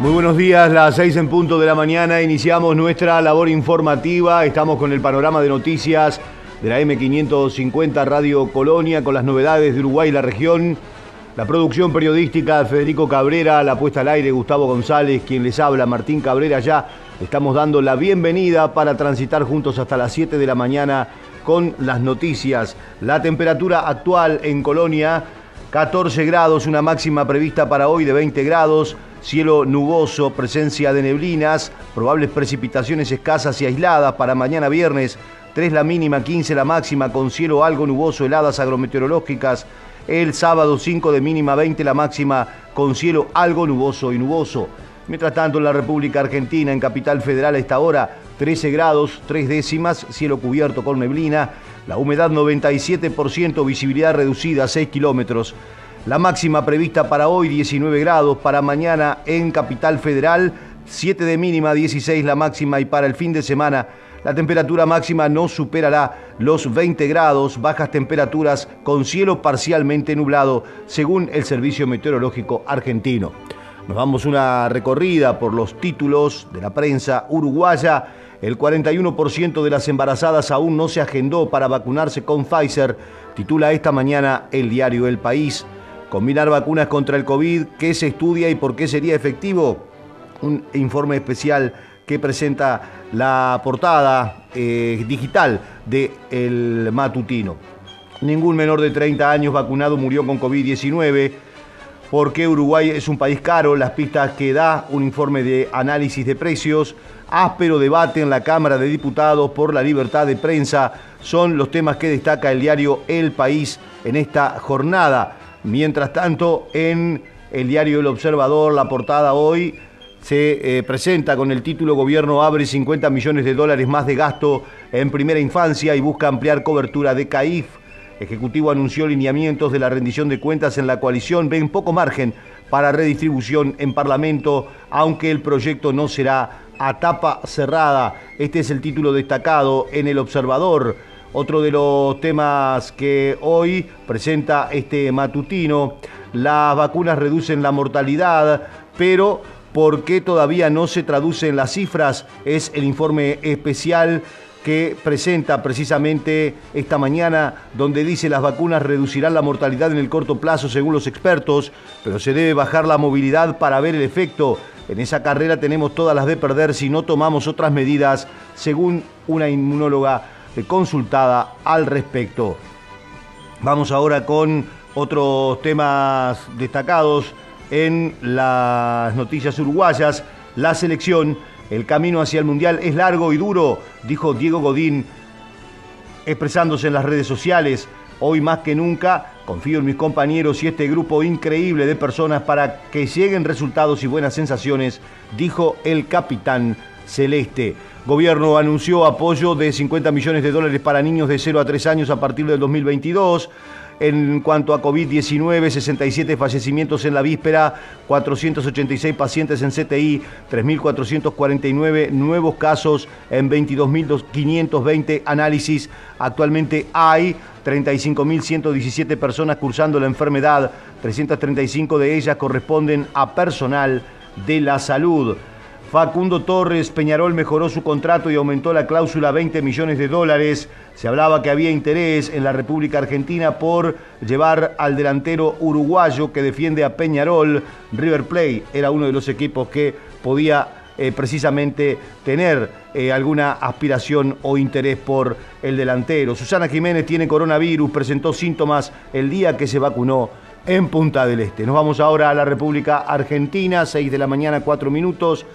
Muy buenos días, las seis en punto de la mañana. Iniciamos nuestra labor informativa. Estamos con el panorama de noticias de la M550 Radio Colonia con las novedades de Uruguay y la región. La producción periodística de Federico Cabrera, la puesta al aire Gustavo González, quien les habla, Martín Cabrera ya. Estamos dando la bienvenida para transitar juntos hasta las 7 de la mañana con las noticias. La temperatura actual en Colonia, 14 grados, una máxima prevista para hoy de 20 grados cielo nuboso, presencia de neblinas, probables precipitaciones escasas y aisladas para mañana viernes, 3 la mínima, 15 la máxima, con cielo algo nuboso, heladas agrometeorológicas, el sábado 5 de mínima, 20 la máxima, con cielo algo nuboso y nuboso. Mientras tanto, en la República Argentina, en Capital Federal, a esta hora, 13 grados, 3 décimas, cielo cubierto con neblina, la humedad 97%, visibilidad reducida, 6 kilómetros. La máxima prevista para hoy 19 grados, para mañana en Capital Federal 7 de mínima, 16 la máxima y para el fin de semana la temperatura máxima no superará los 20 grados, bajas temperaturas con cielo parcialmente nublado, según el Servicio Meteorológico Argentino. Nos damos una recorrida por los títulos de la prensa uruguaya. El 41% de las embarazadas aún no se agendó para vacunarse con Pfizer, titula esta mañana el diario El País. Combinar vacunas contra el COVID, ¿qué se estudia y por qué sería efectivo? Un informe especial que presenta la portada eh, digital de El Matutino. Ningún menor de 30 años vacunado murió con COVID-19. ¿Por qué Uruguay es un país caro? Las pistas que da un informe de análisis de precios. Áspero debate en la Cámara de Diputados por la libertad de prensa son los temas que destaca el diario El País en esta jornada. Mientras tanto, en el diario El Observador, la portada hoy se eh, presenta con el título Gobierno abre 50 millones de dólares más de gasto en primera infancia y busca ampliar cobertura de CAIF. Ejecutivo anunció lineamientos de la rendición de cuentas en la coalición. Ven poco margen para redistribución en Parlamento, aunque el proyecto no será a tapa cerrada. Este es el título destacado en El Observador. Otro de los temas que hoy presenta este matutino, las vacunas reducen la mortalidad, pero ¿por qué todavía no se traduce en las cifras? Es el informe especial que presenta precisamente esta mañana, donde dice las vacunas reducirán la mortalidad en el corto plazo según los expertos, pero se debe bajar la movilidad para ver el efecto. En esa carrera tenemos todas las de perder si no tomamos otras medidas, según una inmunóloga consultada al respecto. Vamos ahora con otros temas destacados en las noticias uruguayas. La selección, el camino hacia el Mundial es largo y duro, dijo Diego Godín, expresándose en las redes sociales. Hoy más que nunca confío en mis compañeros y este grupo increíble de personas para que lleguen resultados y buenas sensaciones, dijo el capitán celeste. Gobierno anunció apoyo de 50 millones de dólares para niños de 0 a 3 años a partir del 2022. En cuanto a COVID-19, 67 fallecimientos en la víspera, 486 pacientes en CTI, 3.449 nuevos casos en 22.520 análisis. Actualmente hay 35.117 personas cursando la enfermedad, 335 de ellas corresponden a personal de la salud. Facundo Torres, Peñarol mejoró su contrato y aumentó la cláusula a 20 millones de dólares. Se hablaba que había interés en la República Argentina por llevar al delantero uruguayo que defiende a Peñarol. River Plate era uno de los equipos que podía eh, precisamente tener eh, alguna aspiración o interés por el delantero. Susana Jiménez tiene coronavirus, presentó síntomas el día que se vacunó en Punta del Este. Nos vamos ahora a la República Argentina, 6 de la mañana, 4 minutos.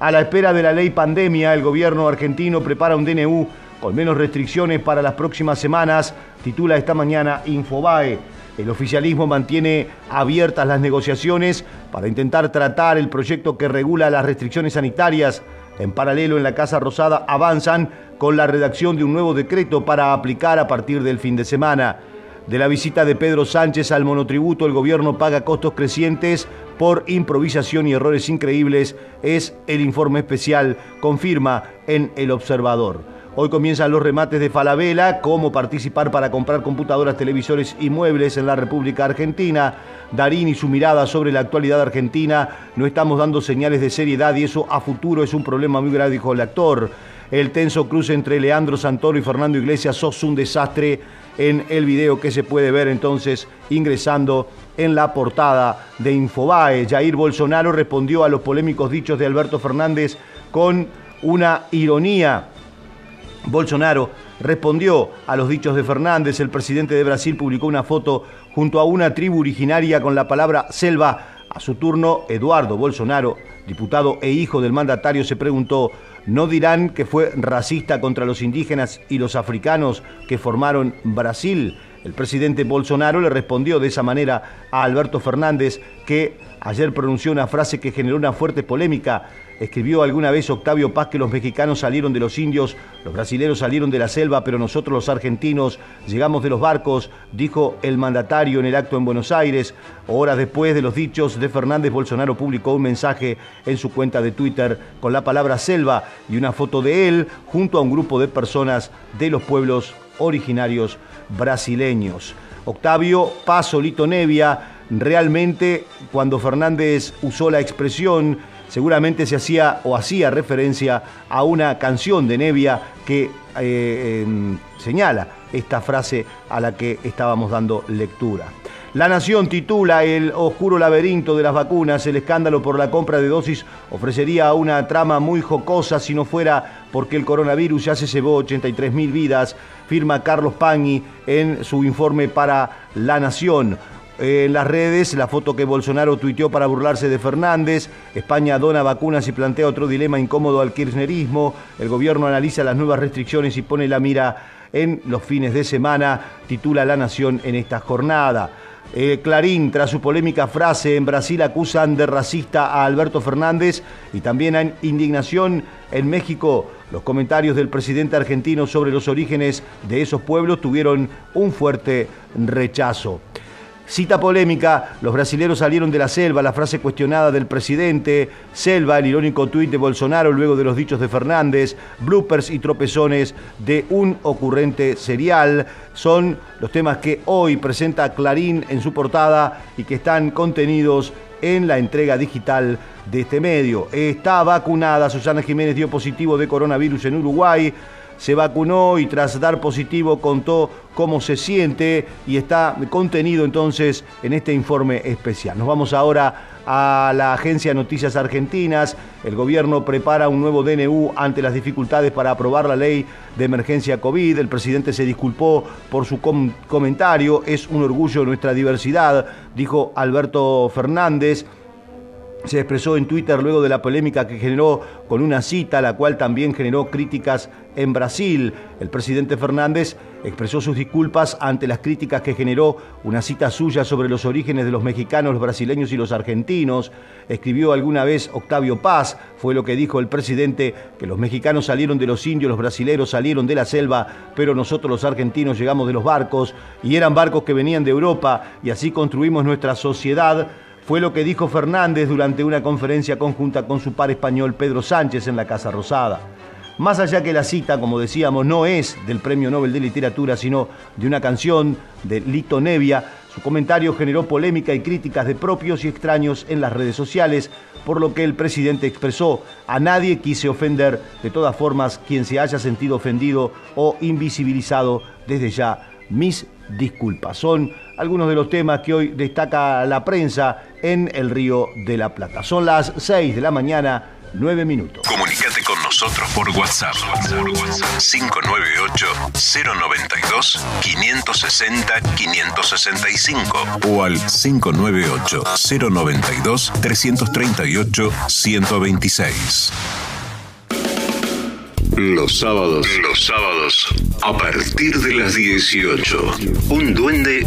A la espera de la ley pandemia, el gobierno argentino prepara un DNU con menos restricciones para las próximas semanas, titula esta mañana Infobae. El oficialismo mantiene abiertas las negociaciones para intentar tratar el proyecto que regula las restricciones sanitarias. En paralelo, en la Casa Rosada avanzan con la redacción de un nuevo decreto para aplicar a partir del fin de semana. De la visita de Pedro Sánchez al monotributo, el gobierno paga costos crecientes por improvisación y errores increíbles, es el informe especial, confirma en El Observador. Hoy comienzan los remates de Falabella, cómo participar para comprar computadoras, televisores y muebles en la República Argentina. Darín y su mirada sobre la actualidad argentina. No estamos dando señales de seriedad y eso a futuro es un problema muy grave, dijo el actor. El tenso cruce entre Leandro Santoro y Fernando Iglesias sos un desastre en el video que se puede ver entonces ingresando en la portada de Infobae. Jair Bolsonaro respondió a los polémicos dichos de Alberto Fernández con una ironía Bolsonaro respondió a los dichos de Fernández. El presidente de Brasil publicó una foto junto a una tribu originaria con la palabra selva. A su turno, Eduardo Bolsonaro, diputado e hijo del mandatario, se preguntó, ¿no dirán que fue racista contra los indígenas y los africanos que formaron Brasil? El presidente Bolsonaro le respondió de esa manera a Alberto Fernández, que ayer pronunció una frase que generó una fuerte polémica. Escribió alguna vez Octavio Paz que los mexicanos salieron de los indios, los brasileños salieron de la selva, pero nosotros los argentinos llegamos de los barcos, dijo el mandatario en el acto en Buenos Aires. Horas después de los dichos de Fernández, Bolsonaro publicó un mensaje en su cuenta de Twitter con la palabra selva y una foto de él junto a un grupo de personas de los pueblos originarios brasileños. Octavio Paz Solito Nevia, realmente cuando Fernández usó la expresión seguramente se hacía o hacía referencia a una canción de Nevia que eh, señala esta frase a la que estábamos dando lectura. La Nación titula El oscuro laberinto de las vacunas, el escándalo por la compra de dosis ofrecería una trama muy jocosa si no fuera porque el coronavirus ya se llevó 83 mil vidas, firma Carlos Pagni en su informe para La Nación en las redes la foto que Bolsonaro tuiteó para burlarse de Fernández. España dona vacunas y plantea otro dilema incómodo al kirchnerismo. El gobierno analiza las nuevas restricciones y pone la mira en los fines de semana, titula La Nación en esta jornada. Eh, Clarín, tras su polémica frase, en Brasil acusan de racista a Alberto Fernández y también hay indignación en México. Los comentarios del presidente argentino sobre los orígenes de esos pueblos tuvieron un fuerte rechazo. Cita polémica, los brasileros salieron de la selva, la frase cuestionada del presidente, selva, el irónico tuit de Bolsonaro luego de los dichos de Fernández, bloopers y tropezones de un ocurrente serial, son los temas que hoy presenta Clarín en su portada y que están contenidos en la entrega digital de este medio. Está vacunada, Susana Jiménez dio positivo de coronavirus en Uruguay se vacunó y tras dar positivo contó cómo se siente y está contenido entonces en este informe especial. Nos vamos ahora a la Agencia Noticias Argentinas. El gobierno prepara un nuevo DNU ante las dificultades para aprobar la ley de emergencia COVID. El presidente se disculpó por su comentario. Es un orgullo nuestra diversidad, dijo Alberto Fernández se expresó en Twitter luego de la polémica que generó con una cita, la cual también generó críticas en Brasil. El presidente Fernández expresó sus disculpas ante las críticas que generó una cita suya sobre los orígenes de los mexicanos, los brasileños y los argentinos. Escribió alguna vez Octavio Paz, fue lo que dijo el presidente, que los mexicanos salieron de los indios, los brasileros salieron de la selva, pero nosotros los argentinos llegamos de los barcos y eran barcos que venían de Europa y así construimos nuestra sociedad fue lo que dijo Fernández durante una conferencia conjunta con su par español Pedro Sánchez en la Casa Rosada. Más allá que la cita, como decíamos, no es del Premio Nobel de Literatura, sino de una canción de Lito Nevia, su comentario generó polémica y críticas de propios y extraños en las redes sociales, por lo que el presidente expresó, a nadie quise ofender, de todas formas, quien se haya sentido ofendido o invisibilizado, desde ya mis disculpas. Son algunos de los temas que hoy destaca la prensa en el Río de la Plata. Son las 6 de la mañana, 9 minutos. Comunicate con nosotros por WhatsApp. 598-092-560-565 o al 598-092-338-126. Los sábados, los sábados, a partir de las 18, un duende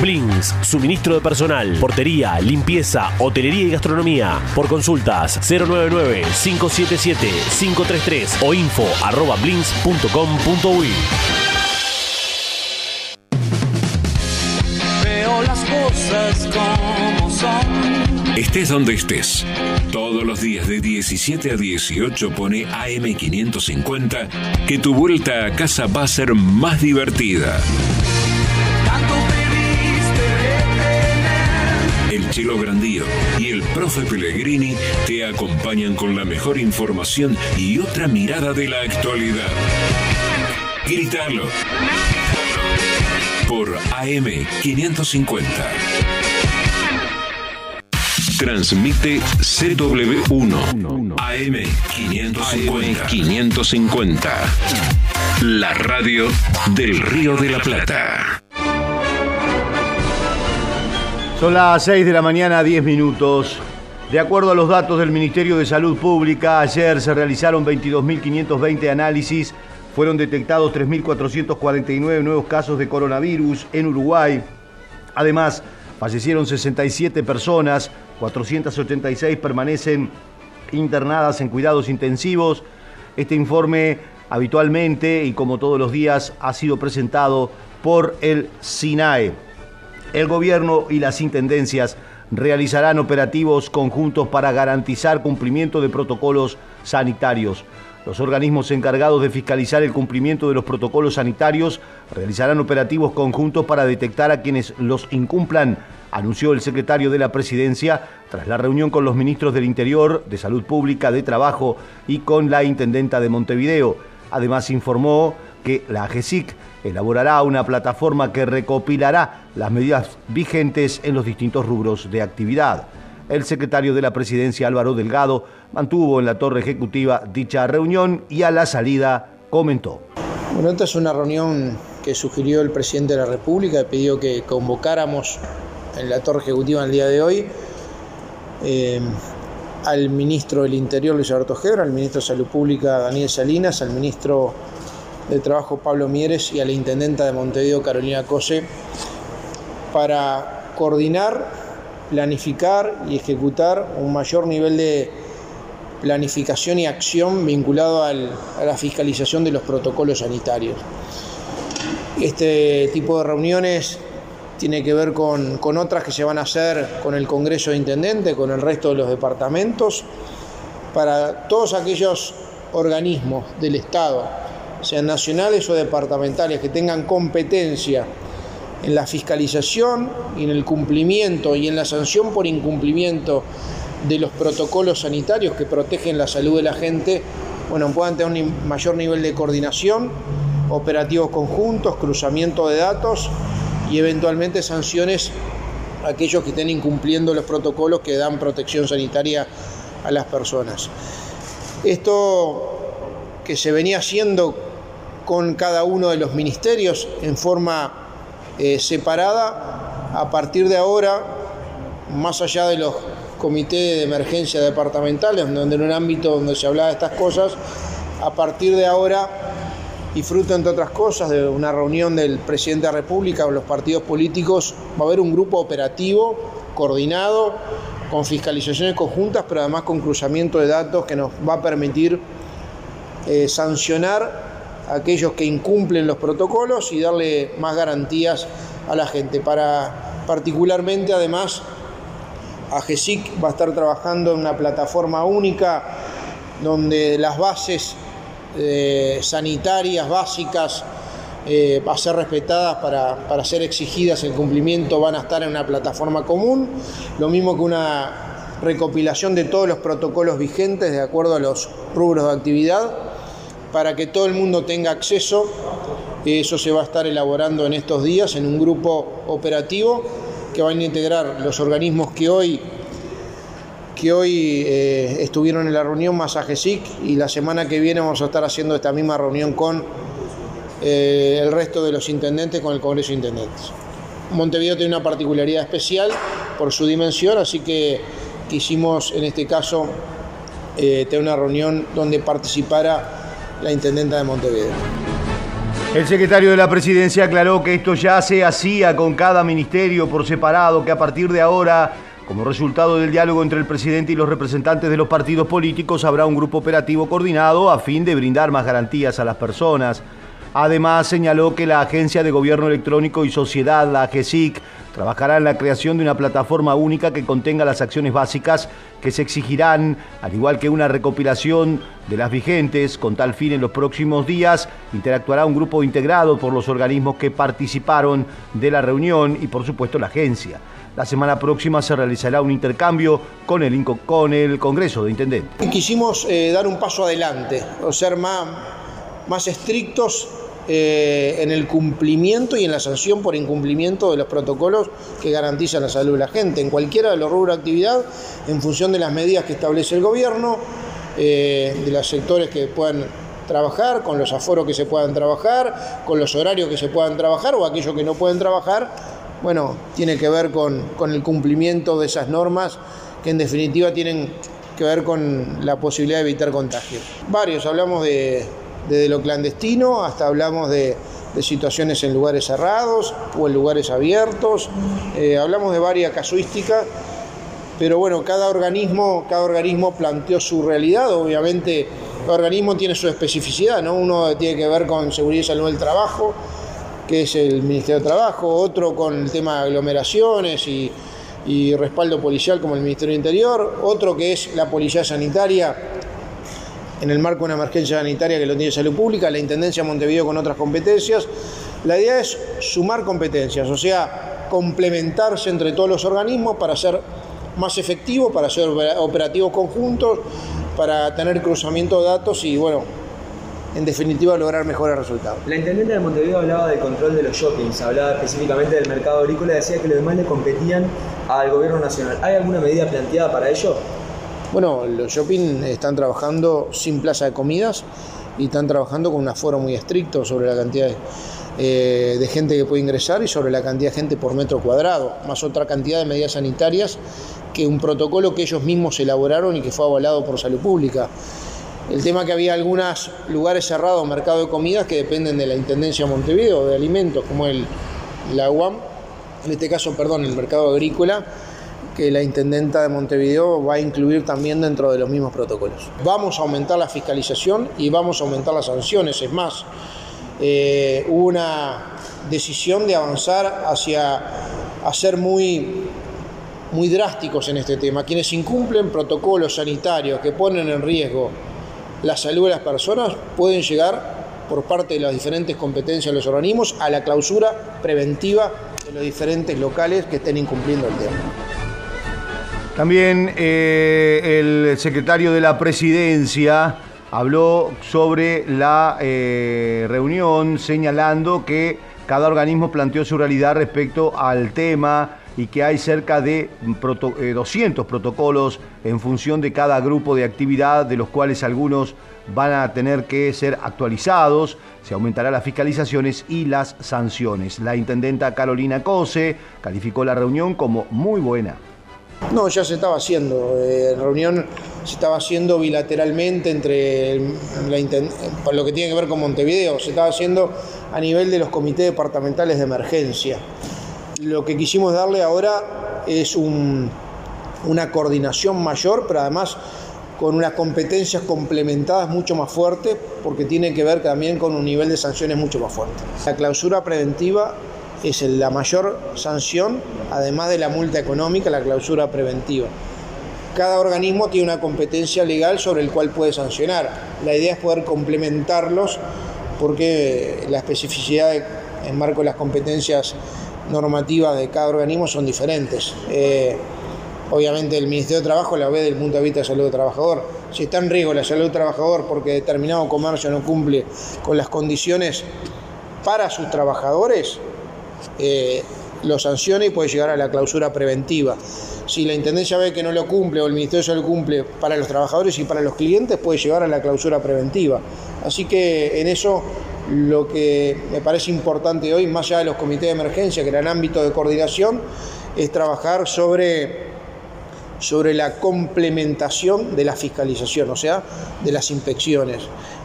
Blings, suministro de personal, portería, limpieza, hotelería y gastronomía. Por consultas 099-577-533 o info arroba. Veo las cosas como son. Estés donde estés. Todos los días de 17 a 18 pone AM550 que tu vuelta a casa va a ser más divertida. Chelo Grandío y el Profe Pellegrini te acompañan con la mejor información y otra mirada de la actualidad. Gritalo. Por AM550. Transmite CW1 AM550. 550. La radio del Río de la Plata. Son las 6 de la mañana, 10 minutos. De acuerdo a los datos del Ministerio de Salud Pública, ayer se realizaron 22.520 análisis, fueron detectados 3.449 nuevos casos de coronavirus en Uruguay. Además, fallecieron 67 personas, 486 permanecen internadas en cuidados intensivos. Este informe habitualmente y como todos los días ha sido presentado por el SINAE. El gobierno y las intendencias realizarán operativos conjuntos para garantizar cumplimiento de protocolos sanitarios. Los organismos encargados de fiscalizar el cumplimiento de los protocolos sanitarios realizarán operativos conjuntos para detectar a quienes los incumplan, anunció el secretario de la Presidencia tras la reunión con los ministros del Interior, de Salud Pública, de Trabajo y con la Intendenta de Montevideo. Además informó que la AGESIC elaborará una plataforma que recopilará las medidas vigentes en los distintos rubros de actividad. El secretario de la Presidencia, Álvaro Delgado, mantuvo en la torre ejecutiva dicha reunión y a la salida comentó. Bueno, esta es una reunión que sugirió el presidente de la República, pidió que convocáramos en la torre ejecutiva el día de hoy eh, al ministro del Interior, Luis Alberto Gebra, al ministro de Salud Pública, Daniel Salinas, al ministro de Trabajo, Pablo Mieres, y a la intendenta de Montevideo, Carolina Cose, para coordinar, planificar y ejecutar un mayor nivel de planificación y acción vinculado al- a la fiscalización de los protocolos sanitarios. Este tipo de reuniones tiene que ver con, con otras que se van a hacer con el Congreso de Intendente, con el resto de los departamentos, para todos aquellos organismos del Estado, sean nacionales o departamentales, que tengan competencia en la fiscalización y en el cumplimiento y en la sanción por incumplimiento de los protocolos sanitarios que protegen la salud de la gente, bueno, puedan tener un mayor nivel de coordinación, operativos conjuntos, cruzamiento de datos y eventualmente sanciones a aquellos que estén incumpliendo los protocolos que dan protección sanitaria a las personas. Esto que se venía haciendo con cada uno de los ministerios en forma eh, separada, a partir de ahora, más allá de los comités de emergencia departamentales, donde en un ámbito donde se hablaba de estas cosas, a partir de ahora, y fruto entre otras cosas de una reunión del presidente de la República con los partidos políticos, va a haber un grupo operativo coordinado con fiscalizaciones conjuntas, pero además con cruzamiento de datos que nos va a permitir eh, sancionar aquellos que incumplen los protocolos y darle más garantías a la gente. Para particularmente, además, AGESIC va a estar trabajando en una plataforma única donde las bases eh, sanitarias básicas eh, a ser respetadas para, para ser exigidas el cumplimiento van a estar en una plataforma común, lo mismo que una recopilación de todos los protocolos vigentes de acuerdo a los rubros de actividad para que todo el mundo tenga acceso. Eso se va a estar elaborando en estos días en un grupo operativo que van a integrar los organismos que hoy que hoy eh, estuvieron en la reunión más AGESIC y la semana que viene vamos a estar haciendo esta misma reunión con eh, el resto de los intendentes, con el Congreso de Intendentes. Montevideo tiene una particularidad especial por su dimensión, así que quisimos en este caso eh, tener una reunión donde participara la intendenta de Montevideo. El secretario de la presidencia aclaró que esto ya se hacía con cada ministerio por separado, que a partir de ahora, como resultado del diálogo entre el presidente y los representantes de los partidos políticos, habrá un grupo operativo coordinado a fin de brindar más garantías a las personas. Además, señaló que la Agencia de Gobierno Electrónico y Sociedad, la AGESIC, trabajará en la creación de una plataforma única que contenga las acciones básicas que se exigirán, al igual que una recopilación de las vigentes. Con tal fin, en los próximos días interactuará un grupo integrado por los organismos que participaron de la reunión y, por supuesto, la agencia. La semana próxima se realizará un intercambio con el, con el Congreso de Intendentes. Quisimos eh, dar un paso adelante, o ser más, más estrictos eh, en el cumplimiento y en la sanción por incumplimiento de los protocolos que garantizan la salud de la gente, en cualquiera de los rubros de actividad, en función de las medidas que establece el gobierno, eh, de los sectores que puedan trabajar, con los aforos que se puedan trabajar, con los horarios que se puedan trabajar o aquellos que no pueden trabajar, bueno, tiene que ver con, con el cumplimiento de esas normas que en definitiva tienen que ver con la posibilidad de evitar contagios. Varios, hablamos de, desde lo clandestino hasta hablamos de, situaciones en lugares cerrados o en lugares abiertos, eh, hablamos de varias casuísticas, pero bueno, cada organismo, cada organismo planteó su realidad, obviamente cada organismo tiene su especificidad, ¿no? uno tiene que ver con seguridad y salud del trabajo, que es el Ministerio de Trabajo, otro con el tema de aglomeraciones y, y respaldo policial como el Ministerio de Interior, otro que es la Policía Sanitaria en el marco de una emergencia sanitaria que lo tiene salud pública, la Intendencia de Montevideo con otras competencias. La idea es sumar competencias, o sea, complementarse entre todos los organismos para ser más efectivos, para hacer operativos conjuntos, para tener cruzamiento de datos y, bueno, en definitiva lograr mejores resultados. La intendente de Montevideo hablaba del control de los shoppings, hablaba específicamente del mercado agrícola, decía que los demás le competían al gobierno nacional. ¿Hay alguna medida planteada para ello? Bueno, los shopping están trabajando sin plaza de comidas y están trabajando con un aforo muy estricto sobre la cantidad de, eh, de gente que puede ingresar y sobre la cantidad de gente por metro cuadrado, más otra cantidad de medidas sanitarias que un protocolo que ellos mismos elaboraron y que fue avalado por salud pública. El tema que había algunos lugares cerrados, mercado de comidas, que dependen de la Intendencia de Montevideo, de alimentos, como el, la UAM, en este caso, perdón, el mercado agrícola, que la Intendenta de Montevideo va a incluir también dentro de los mismos protocolos. Vamos a aumentar la fiscalización y vamos a aumentar las sanciones. Es más, eh, una decisión de avanzar hacia a ser muy, muy drásticos en este tema. Quienes incumplen protocolos sanitarios que ponen en riesgo la salud de las personas pueden llegar por parte de las diferentes competencias de los organismos a la clausura preventiva de los diferentes locales que estén incumpliendo el tema. También eh, el secretario de la presidencia habló sobre la eh, reunión señalando que cada organismo planteó su realidad respecto al tema y que hay cerca de proto- eh, 200 protocolos en función de cada grupo de actividad, de los cuales algunos van a tener que ser actualizados, se aumentarán las fiscalizaciones y las sanciones. La intendenta Carolina Cose calificó la reunión como muy buena. No, ya se estaba haciendo. Eh, reunión se estaba haciendo bilateralmente entre lo que tiene que ver con Montevideo. Se estaba haciendo a nivel de los comités departamentales de emergencia. Lo que quisimos darle ahora es un- una coordinación mayor, pero además con unas competencias complementadas mucho más fuertes, porque tiene que ver también con un nivel de sanciones mucho más fuerte. La clausura preventiva es la mayor sanción, además de la multa económica, la clausura preventiva. Cada organismo tiene una competencia legal sobre el cual puede sancionar. La idea es poder complementarlos porque la especificidad en marco de las competencias normativas de cada organismo son diferentes. Eh, obviamente el Ministerio de Trabajo la ve desde el punto de vista de salud del trabajador. Si está en riesgo la salud del trabajador porque determinado comercio no cumple con las condiciones para sus trabajadores, eh, lo sanciona y puede llegar a la clausura preventiva. Si la Intendencia ve que no lo cumple o el Ministerio de Salud cumple para los trabajadores y para los clientes, puede llegar a la clausura preventiva. Así que en eso lo que me parece importante hoy, más allá de los comités de emergencia, que eran ámbito de coordinación, es trabajar sobre sobre la complementación de la fiscalización, o sea, de las inspecciones,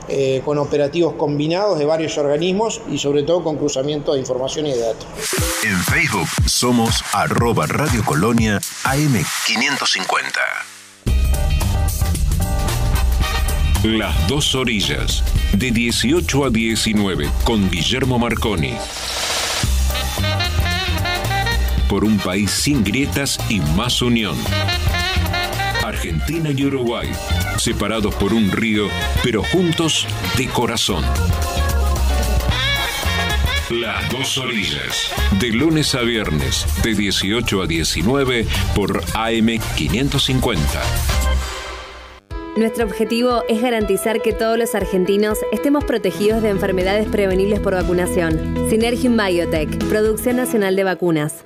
eh, con operativos combinados de varios organismos y sobre todo con cruzamiento de información y de datos. En Facebook somos arroba Radio Colonia AM550. Las dos orillas, de 18 a 19, con Guillermo Marconi. Por un país sin grietas y más unión. Argentina y Uruguay, separados por un río, pero juntos de corazón. Las dos orillas, de lunes a viernes, de 18 a 19, por AM550. Nuestro objetivo es garantizar que todos los argentinos estemos protegidos de enfermedades prevenibles por vacunación. Synergium Biotech, Producción Nacional de Vacunas.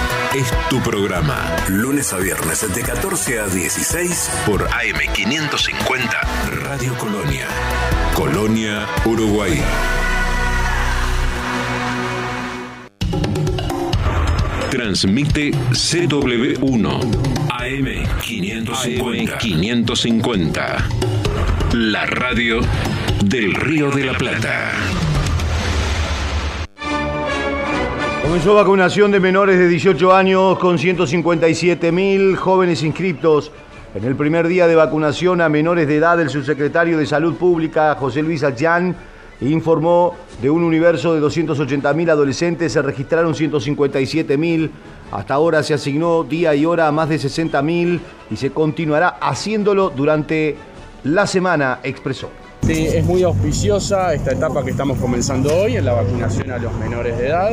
es tu programa. Lunes a viernes de 14 a 16 por AM550 Radio Colonia. Colonia, Uruguay. Transmite CW1 AM550. AM550. La radio del Río de la Plata. Comenzó vacunación de menores de 18 años con 157 mil jóvenes inscriptos. En el primer día de vacunación a menores de edad, el subsecretario de Salud Pública, José Luis Achán, informó de un universo de 280 mil adolescentes, se registraron 157 mil. Hasta ahora se asignó día y hora a más de 60 mil y se continuará haciéndolo durante la semana, expresó. Sí, es muy auspiciosa esta etapa que estamos comenzando hoy en la vacunación a los menores de edad.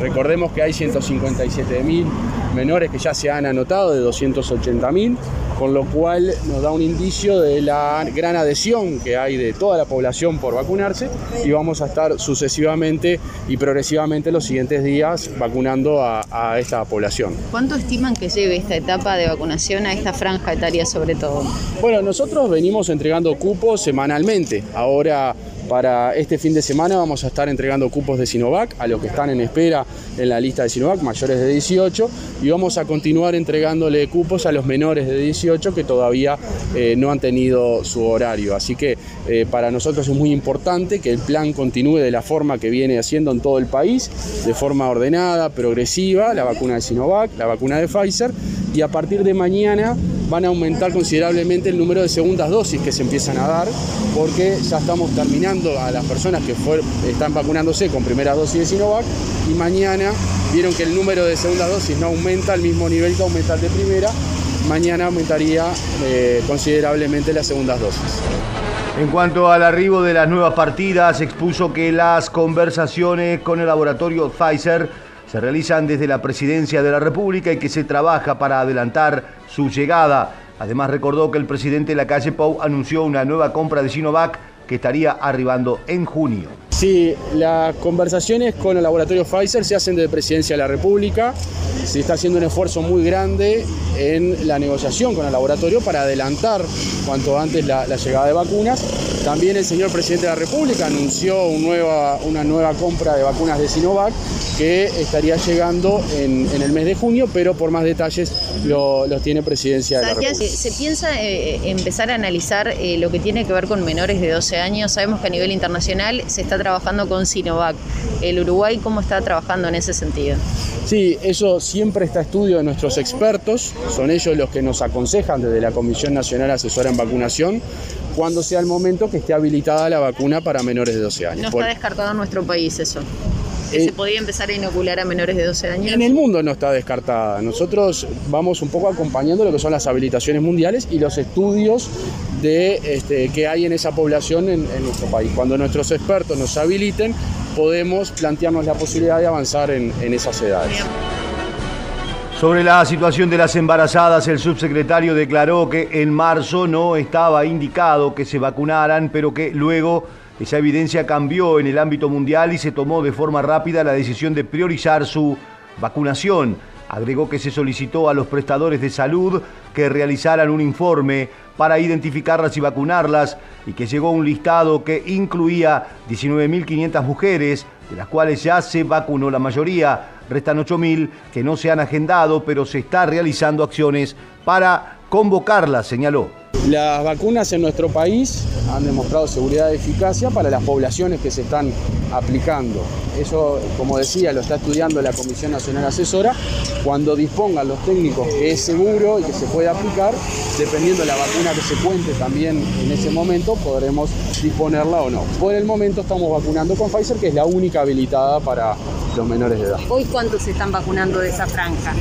Recordemos que hay 157.000 menores que ya se han anotado de 280.000, con lo cual nos da un indicio de la gran adhesión que hay de toda la población por vacunarse y vamos a estar sucesivamente y progresivamente los siguientes días vacunando a, a esta población. ¿Cuánto estiman que lleve esta etapa de vacunación a esta franja etaria sobre todo? Bueno, nosotros venimos entregando cupos semanalmente. Ahora para este fin de semana vamos a estar entregando cupos de Sinovac a los que están en espera en la lista de Sinovac, mayores de 18, y vamos a continuar entregándole cupos a los menores de 18 que todavía eh, no han tenido su horario. Así que eh, para nosotros es muy importante que el plan continúe de la forma que viene haciendo en todo el país, de forma ordenada, progresiva, la vacuna de Sinovac, la vacuna de Pfizer, y a partir de mañana van a aumentar considerablemente el número de segundas dosis que se empiezan a dar, porque ya estamos terminando a las personas que están vacunándose con primera dosis de Sinovac y mañana vieron que el número de segundas dosis no aumenta al mismo nivel que aumenta el de primera, mañana aumentaría eh, considerablemente las segundas dosis. En cuanto al arribo de las nuevas partidas, expuso que las conversaciones con el laboratorio Pfizer se realizan desde la presidencia de la República y que se trabaja para adelantar su llegada. Además recordó que el presidente de la calle Pou anunció una nueva compra de Sinovac que estaría arribando en junio. Sí, las conversaciones con el laboratorio Pfizer se hacen desde Presidencia de la República. Se está haciendo un esfuerzo muy grande en la negociación con el laboratorio para adelantar cuanto antes la, la llegada de vacunas. También el señor presidente de la República anunció un nueva- una nueva compra de vacunas de Sinovac que estaría llegando en, en el mes de junio, pero por más detalles lo- los tiene Presidencia de la República. ¿se, se piensa eh, empezar a analizar eh, lo que tiene que ver con menores de 12 años? Sabemos que a nivel internacional se está trabajando con Sinovac. ¿El Uruguay cómo está trabajando en ese sentido? Sí, eso siempre está a estudio de nuestros expertos, son ellos los que nos aconsejan desde la Comisión Nacional Asesora en Vacunación cuando sea el momento que esté habilitada la vacuna para menores de 12 años. No está descartado en nuestro país eso. Que Eh, se podía empezar a inocular a menores de 12 años. En el mundo no está descartada. Nosotros vamos un poco acompañando lo que son las habilitaciones mundiales y los estudios de este, que hay en esa población en, en nuestro país. Cuando nuestros expertos nos habiliten, podemos plantearnos la posibilidad de avanzar en, en esas edades. Sobre la situación de las embarazadas, el subsecretario declaró que en marzo no estaba indicado que se vacunaran, pero que luego esa evidencia cambió en el ámbito mundial y se tomó de forma rápida la decisión de priorizar su vacunación. Agregó que se solicitó a los prestadores de salud que realizaran un informe para identificarlas y vacunarlas y que llegó un listado que incluía 19.500 mujeres, de las cuales ya se vacunó la mayoría. Restan 8.000 que no se han agendado, pero se está realizando acciones para convocarlas, señaló. Las vacunas en nuestro país han demostrado seguridad y eficacia para las poblaciones que se están aplicando. Eso, como decía, lo está estudiando la Comisión Nacional Asesora. Cuando dispongan los técnicos que es seguro y que se puede aplicar, dependiendo de la vacuna que se cuente también en ese momento, podremos disponerla o no. Por el momento estamos vacunando con Pfizer, que es la única habilitada para los menores de edad. ¿Hoy cuántos se están vacunando de esa franja?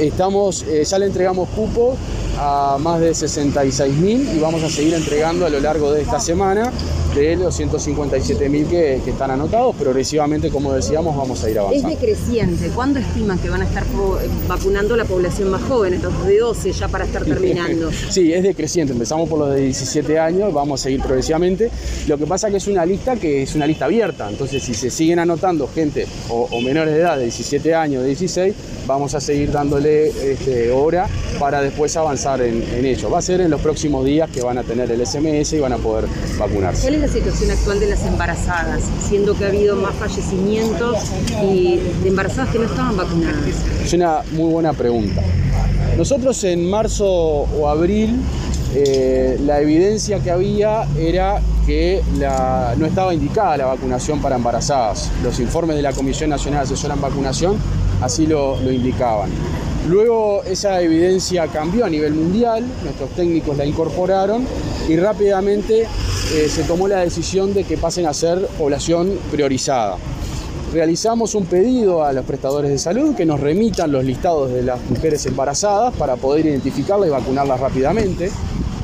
Estamos, eh, ya le entregamos cupo a más de 66 mil y vamos a seguir entregando a lo largo de esta semana de los 157 mil que, que están anotados. Progresivamente, como decíamos, vamos a ir Es avanzando. decreciente. ¿Cuándo estiman que van a estar po- vacunando la población más joven, estos de 12 ya para estar terminando? Sí, es decreciente. Empezamos por los de 17 años, vamos a seguir progresivamente. Lo que pasa que es una lista que es una lista abierta. Entonces, si se siguen anotando gente o, o menores de edad de 17 años, de 16, vamos a seguir dándole este, hora para después avanzar en, en ello. Va a ser en los próximos días que van a tener el SMS y van a poder vacunarse. ¿Cuál es la situación actual de las embarazadas? Siendo que ha habido más fallecimientos y de embarazadas que no estaban vacunadas. Es una muy buena pregunta. Nosotros en marzo o abril eh, la evidencia que había era que la- no estaba indicada la vacunación para embarazadas. Los informes de la Comisión Nacional Asesora en Vacunación así lo, lo indicaban. Luego esa evidencia cambió a nivel mundial, nuestros técnicos la incorporaron y rápidamente eh, se tomó la decisión de que pasen a ser población priorizada realizamos un pedido a los prestadores de salud que nos remitan los listados de las mujeres embarazadas para poder identificarlas y vacunarlas rápidamente.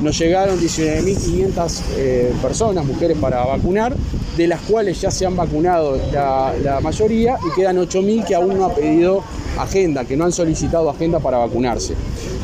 Nos llegaron 19.500 eh, personas, mujeres para vacunar, de las cuales ya se han vacunado la, la mayoría y quedan 8.000 que aún no han pedido agenda, que no han solicitado agenda para vacunarse.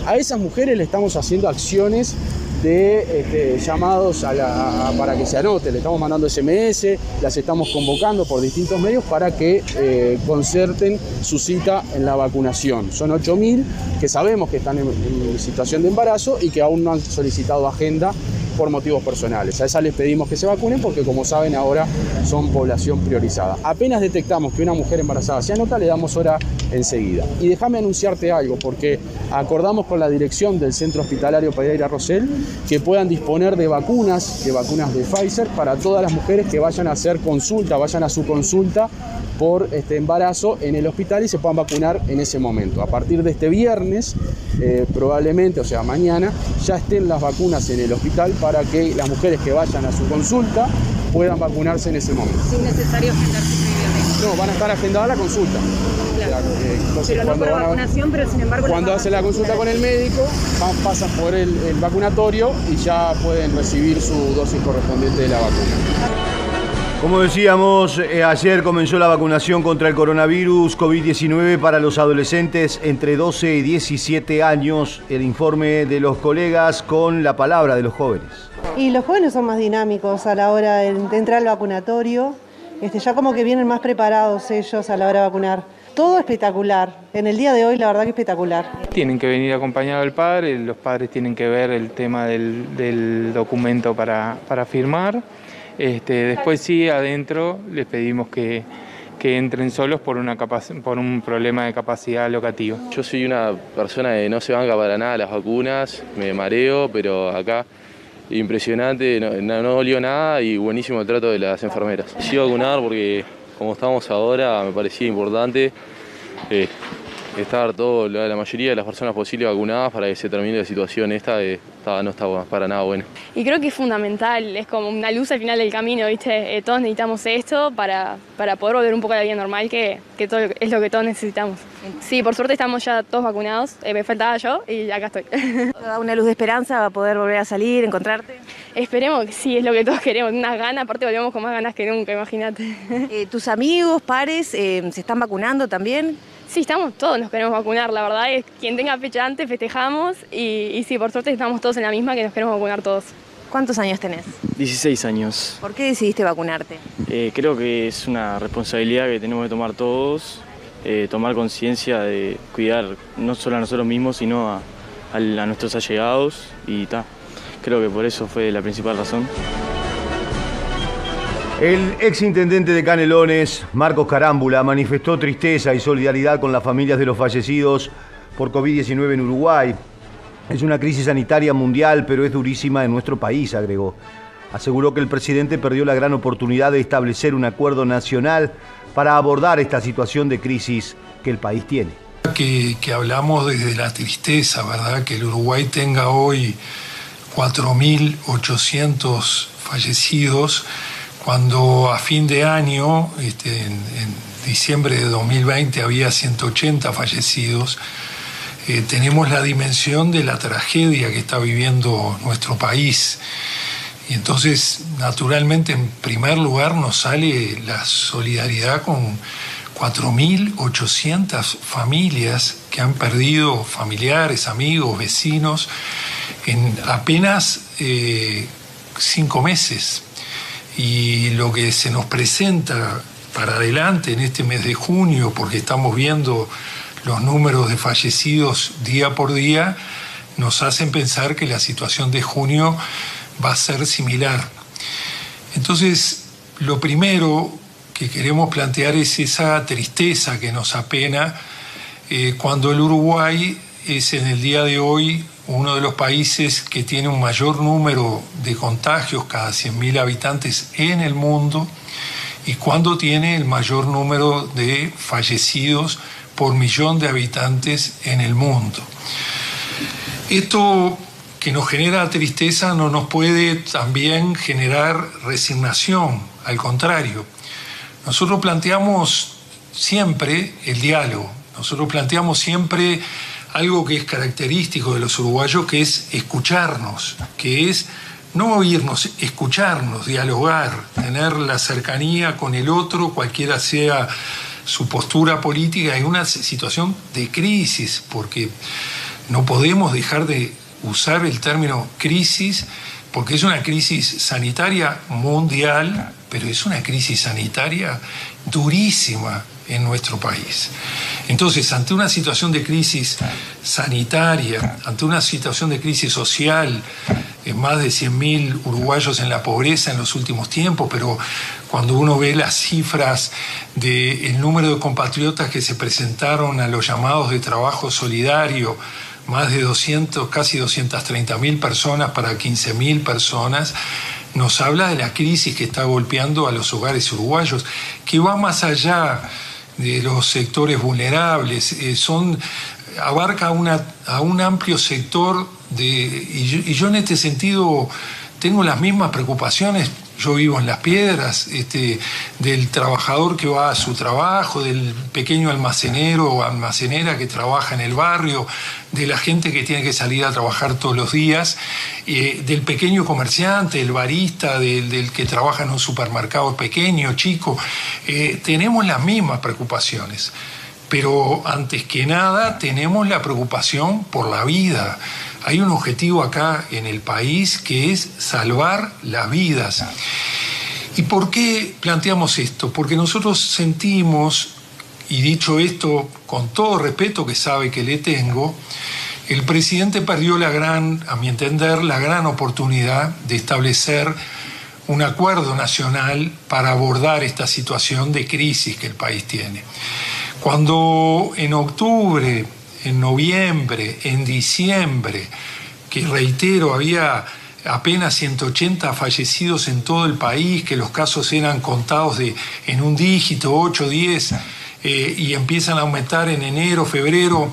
A esas mujeres le estamos haciendo acciones de este, llamados a la- para que se anoten. Le estamos mandando SMS, las estamos convocando por distintos medios para que eh, concerten su cita en la vacunación. Son 8.000 que sabemos que están en situación de embarazo y que aún no han solicitado agenda por motivos personales. A esas les pedimos que se vacunen porque como saben ahora son población priorizada. Apenas detectamos que una mujer embarazada se anota, le damos hora enseguida. Y déjame anunciarte algo, porque acordamos con la dirección del Centro Hospitalario Pereira Rosell que puedan disponer de vacunas, de vacunas de Pfizer, para todas las mujeres que vayan a hacer consulta, vayan a su consulta por este embarazo en el hospital y se puedan vacunar en ese momento. A partir de este viernes, eh, probablemente, o sea, mañana, ya estén las vacunas en el hospital para que las mujeres que vayan a su consulta puedan vacunarse en ese momento. Sin necesario agendarse previamente. No, van a estar agendada la consulta. Claro. Eh, entonces, Pero no cuando para van a- vacunación, pero sin embargo... cuando hacen la consulta con el médico, van- pasan por el, el vacunatorio y ya pueden recibir su dosis correspondiente de la vacuna. Como decíamos, eh, ayer comenzó la vacunación contra el coronavirus COVID-19 para los adolescentes entre 12 y 17 años. El informe de los colegas con la palabra de los jóvenes. Y los jóvenes son más dinámicos a la hora de, de entrar al vacunatorio. Este, ya como que vienen más preparados ellos a la hora de vacunar. Todo espectacular. En el día de hoy la verdad que espectacular. Tienen que venir acompañado del padre, los padres tienen que ver el tema del, del documento para, para firmar. Este, después sí, adentro les pedimos que, entren solos por, un problema de capacidad locativa. Yo soy una persona que no se banca para nada las vacunas, me mareo, pero acá impresionante, no, no, dolió nada y buenísimo el trato de las enfermeras. Sí vacunar porque como estamos ahora me parecía importante. eh, estar todo, la la mayoría de las personas posibles vacunadas para que se termine la situación esta, que está- no está para nada buena. Y creo que es fundamental, es como una luz al final del camino, ¿viste? Eh, todos necesitamos esto para, para poder volver un poco a la vida normal, que, que todo, es lo que todos necesitamos. Sí, por suerte estamos ya todos vacunados, eh, me faltaba yo y acá estoy. ¿Da una luz de esperanza para poder volver a salir, encontrarte? Esperemos que sí, es lo que todos queremos, unas ganas, aparte volvemos con más ganas que nunca, imagínate. Eh, ¿Tus amigos, pares, eh, se están vacunando también? Sí, estamos todos, nos queremos vacunar, la verdad es quien tenga fecha antes festejamos y, y sí, por suerte estamos todos en la misma que nos queremos vacunar todos. ¿Cuántos años tenés? 16 años. ¿Por qué decidiste vacunarte? Eh, creo que es una responsabilidad que tenemos que tomar todos, eh, tomar conciencia de cuidar no solo a nosotros mismos, sino a, a nuestros allegados y ta. Creo que por eso fue la principal razón. El exintendente de Canelones, Marcos Carámbula, manifestó tristeza y solidaridad con las familias de los fallecidos por COVID-19 en Uruguay. Es una crisis sanitaria mundial, pero es durísima en nuestro país, agregó. Aseguró que el presidente perdió la gran oportunidad de establecer un acuerdo nacional para abordar esta situación de crisis que el país tiene. que, hablamos desde la tristeza, ¿verdad? Que el Uruguay tenga hoy 4.800 fallecidos, cuando a fin de año, este, en, diciembre de 2020, había 180 fallecidos. Eh, tenemos la dimensión de la tragedia que está viviendo nuestro país. Y entonces, naturalmente, en primer lugar nos sale la solidaridad con 4.800 familias que han perdido familiares, amigos, vecinos en apenas eh, cinco meses. Y lo que se nos presenta para adelante en este mes de junio, porque estamos viendo los números de fallecidos día por día, nos hacen pensar que la situación de junio va a ser similar. Entonces, lo primero que queremos plantear es esa tristeza que nos apena eh, cuando el Uruguay es en el día de hoy uno de los países que tiene un mayor número de contagios cada 100.000 habitantes en el mundo y cuando tiene el mayor número de fallecidos por millón de habitantes en el mundo. Esto que nos genera tristeza no nos puede también generar resignación, al contrario. Nosotros planteamos siempre el diálogo, nosotros planteamos siempre algo que es característico de los uruguayos, que es escucharnos, que es no oírnos, escucharnos, dialogar, tener la cercanía con el otro, cualquiera sea su postura política en una situación de crisis, porque no podemos dejar de usar el término crisis, porque es una crisis sanitaria mundial, pero es una crisis sanitaria durísima en nuestro país. Entonces, ante una situación de crisis sanitaria, ante una situación de crisis social, eh, más de 100.000 uruguayos en la pobreza en los últimos tiempos, pero cuando uno ve las cifras del número de compatriotas que se presentaron a los llamados de trabajo solidario, más de 200, casi 230.000 personas para 15.000 personas, nos habla de la crisis que está golpeando a los hogares uruguayos, que va más allá de los sectores vulnerables, eh, son, abarca una, a un amplio sector de, y yo, y yo en este sentido tengo las mismas preocupaciones. Yo vivo en Las Piedras, este, del trabajador que va a su trabajo, del pequeño almacenero o almacenera que trabaja en el barrio, de la gente que tiene que salir a trabajar todos los días, eh, del pequeño comerciante, el barista, del, que trabaja en un supermercado pequeño, chico. Eh, tenemos las mismas preocupaciones. Pero antes que nada tenemos la preocupación por la vida. Hay un objetivo acá en el país que es salvar las vidas. ¿Y por qué planteamos esto? Porque nosotros sentimos, y dicho esto con todo respeto que sabe que le tengo, el presidente perdió la gran, a mi entender, la gran oportunidad de establecer un acuerdo nacional para abordar esta situación de crisis que el país tiene. Cuando en octubre, en noviembre, en diciembre, que reitero, había apenas 180 fallecidos en todo el país, que los casos eran contados de, en un dígito, 8, 10, eh, y empiezan a aumentar en enero, febrero.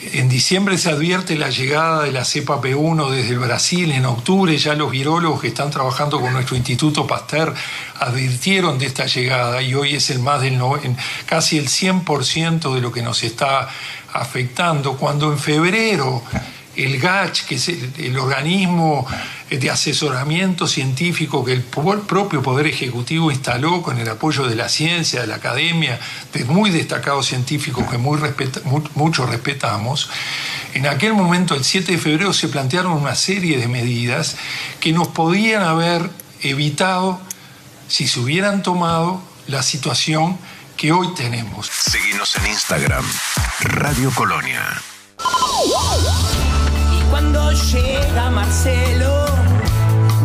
En diciembre se advierte la llegada de la cepa P1 desde Brasil. En octubre ya los virólogos que están trabajando con nuestro Instituto Pasteur advirtieron de esta llegada y hoy es el más del casi el 100% de lo que nos está afectando. Cuando en febrero el GACH, que es el organismo de asesoramiento científico que el propio Poder Ejecutivo instaló con el apoyo de la ciencia, de la academia, de muy destacados científicos que muy respeta- mucho respetamos, en aquel momento, el 7 de febrero, se plantearon una serie de medidas que nos podían haber evitado, si se hubieran tomado, la situación que hoy tenemos. Seguimos en Instagram, Radio Colonia. Y cuando llega Marcelo,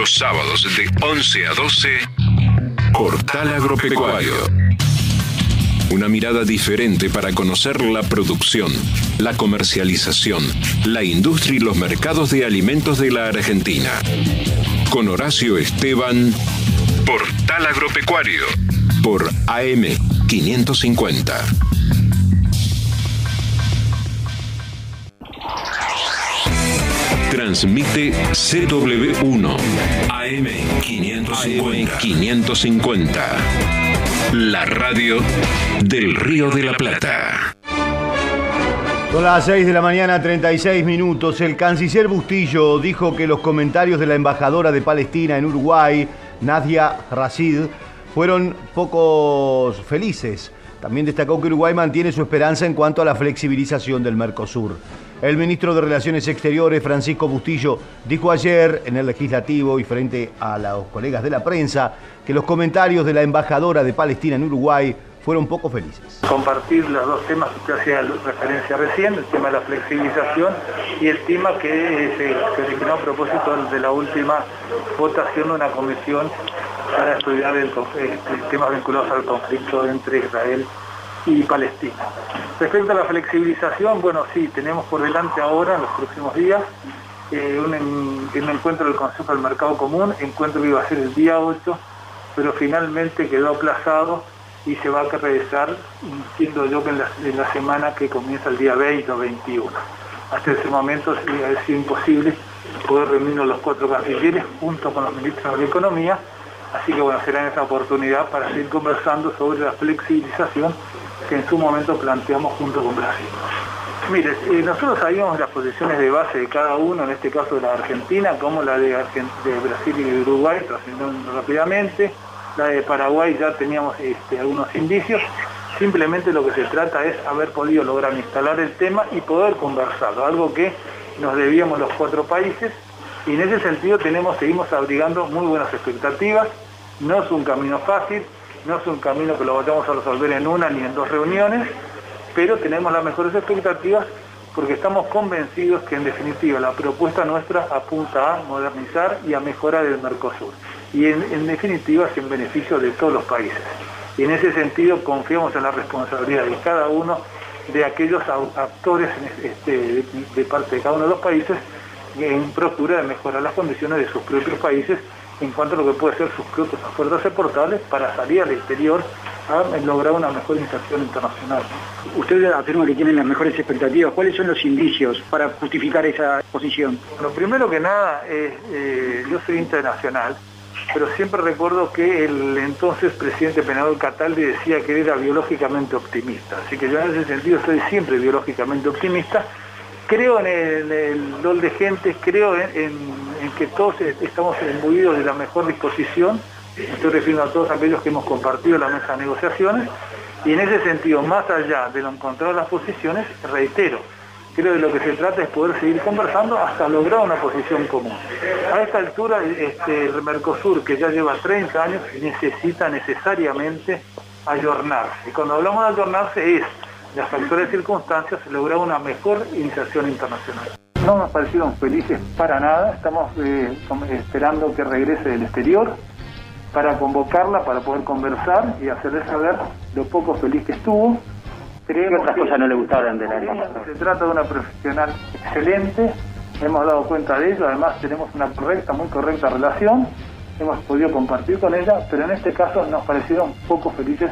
Los sábados de 11 a 12, Portal Agropecuario. Una mirada diferente para conocer la producción, la comercialización, la industria y los mercados de alimentos de la Argentina. Con Horacio Esteban, Portal Agropecuario, por AM550. Transmite CW1 AM550. 550. La radio del Río de la Plata. Son las 6 de la mañana, 36 minutos. El canciller Bustillo dijo que los comentarios de la embajadora de Palestina en Uruguay, Nadia Rashid, fueron pocos felices. También destacó que Uruguay mantiene su esperanza en cuanto a la flexibilización del Mercosur. El ministro de Relaciones Exteriores, Francisco Bustillo, dijo ayer en el legislativo y frente a los colegas de la prensa que los comentarios de la embajadora de Palestina en Uruguay fueron poco felices. compartir los dos temas que usted hacía referencia recién, el tema de la flexibilización y el tema que se, se originó a propósito de la última votación de una comisión para estudiar el, conf- este, temas vinculados al conflicto entre Israel y Palestina. Respecto a la flexibilización, bueno, sí, tenemos por delante ahora, en los próximos días, eh, un, un encuentro del Consejo del Mercado Común, encuentro que iba a ser el día 8, pero finalmente quedó aplazado y se va a realizar, entiendo yo que en la, la semana que comienza el día 20 o 21. Hasta ese momento ha sido imposible poder reunirnos los cuatro cancilleres junto con los ministros de Economía, así que bueno, será en esa oportunidad para seguir conversando sobre la flexibilización que en su momento planteamos junto con Brasil. Mire, eh, nosotros sabíamos las posiciones de base de cada uno, en este caso de la Argentina, como la de, Brasil y Uruguay, trascendiendo rápidamente. La de Paraguay ya teníamos este, algunos indicios. Simplemente lo que se trata es haber podido lograr instalar el tema y poder conversarlo, algo que nos debíamos los cuatro países. Y en ese sentido tenemos, seguimos abrigando muy buenas expectativas. No es un camino fácil, no es un camino que lo vayamos a resolver en una ni en dos reuniones, pero tenemos las mejores expectativas porque estamos convencidos que en definitiva la propuesta nuestra apunta a modernizar y a mejorar el Mercosur. Y en, definitiva es en beneficio de todos los países. Y en ese sentido confiamos en la responsabilidad de cada uno de aquellos actores este, de parte de cada uno de los países en procura de mejorar las condiciones de sus propios países en cuanto a lo que puede ser sus propias ofertas exportables para salir al exterior a lograr una mejor inserción internacional. Usted afirma que tienen las mejores expectativas. ¿Cuáles son los indicios para justificar esa posición? Bueno, primero que nada, eh, eh, yo soy internacional, pero siempre recuerdo que el entonces presidente Penador Cataldi decía que era biológicamente optimista. Así que yo en ese sentido soy siempre biológicamente optimista. Creo en el, el rol de gente, creo en, que todos estamos imbuidos de la mejor disposición. Estoy refiriendo a todos aquellos que hemos compartido la mesa de negociaciones. Y en ese sentido, más allá de lo encontrado en las posiciones, reitero, creo que lo que se trata es poder seguir conversando hasta lograr una posición común. A esta altura, este, el Mercosur, que ya lleva 30 años, necesita necesariamente ayornarse. Y cuando hablamos de ayornarse es, las actuales circunstancias, lograr una mejor iniciación internacional. No nos parecieron felices para nada, estamos eh, esperando que regrese del exterior para convocarla, para poder conversar y hacerle saber lo poco feliz que estuvo. ¿Qué otras cosas no le gustaron de la Se trata de una profesional excelente, hemos dado cuenta de ello, además tenemos una correcta, muy correcta relación, hemos podido compartir con ella, pero en este caso nos parecieron poco felices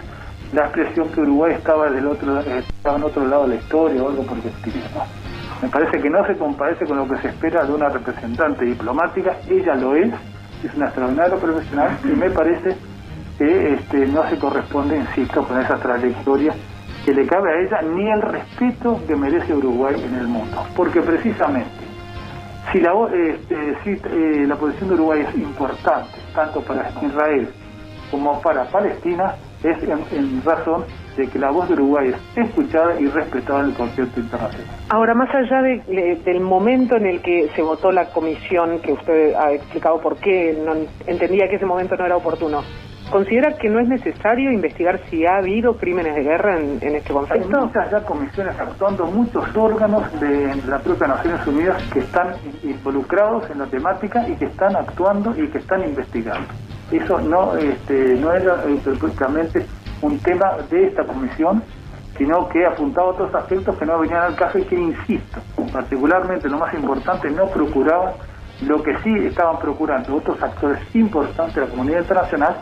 la expresión que Uruguay estaba del otro estaba en otro lado de la historia o algo por el estilo. Me parece que no se comparece con lo que se espera de una representante diplomática, ella lo es, es una extraordinaria profesional y me parece que este, no se corresponde, insisto, con esa trayectoria que le cabe a ella ni el respeto que merece Uruguay en el mundo. Porque precisamente, si la, este, si, eh, la posición de Uruguay es importante, tanto para Israel como para Palestina, es en, razón de que la voz de Uruguay es escuchada y respetada en el concierto internacional. Ahora, más allá del momento en el que se votó la comisión, que usted ha explicado por qué no, entendía que ese momento no era oportuno, ¿Considera que no es necesario investigar si ha habido crímenes de guerra en, este conflicto? Hay muchas ya comisiones actuando, muchos órganos de la propia Naciones Unidas que están involucrados en la temática y que están actuando y que están investigando. Eso no, este, no era específicamente un tema de esta comisión, sino que apuntaba a otros aspectos que no venían al caso y que, insisto, particularmente lo más importante, no procuraban lo que sí estaban procurando otros actores importantes de la comunidad internacional,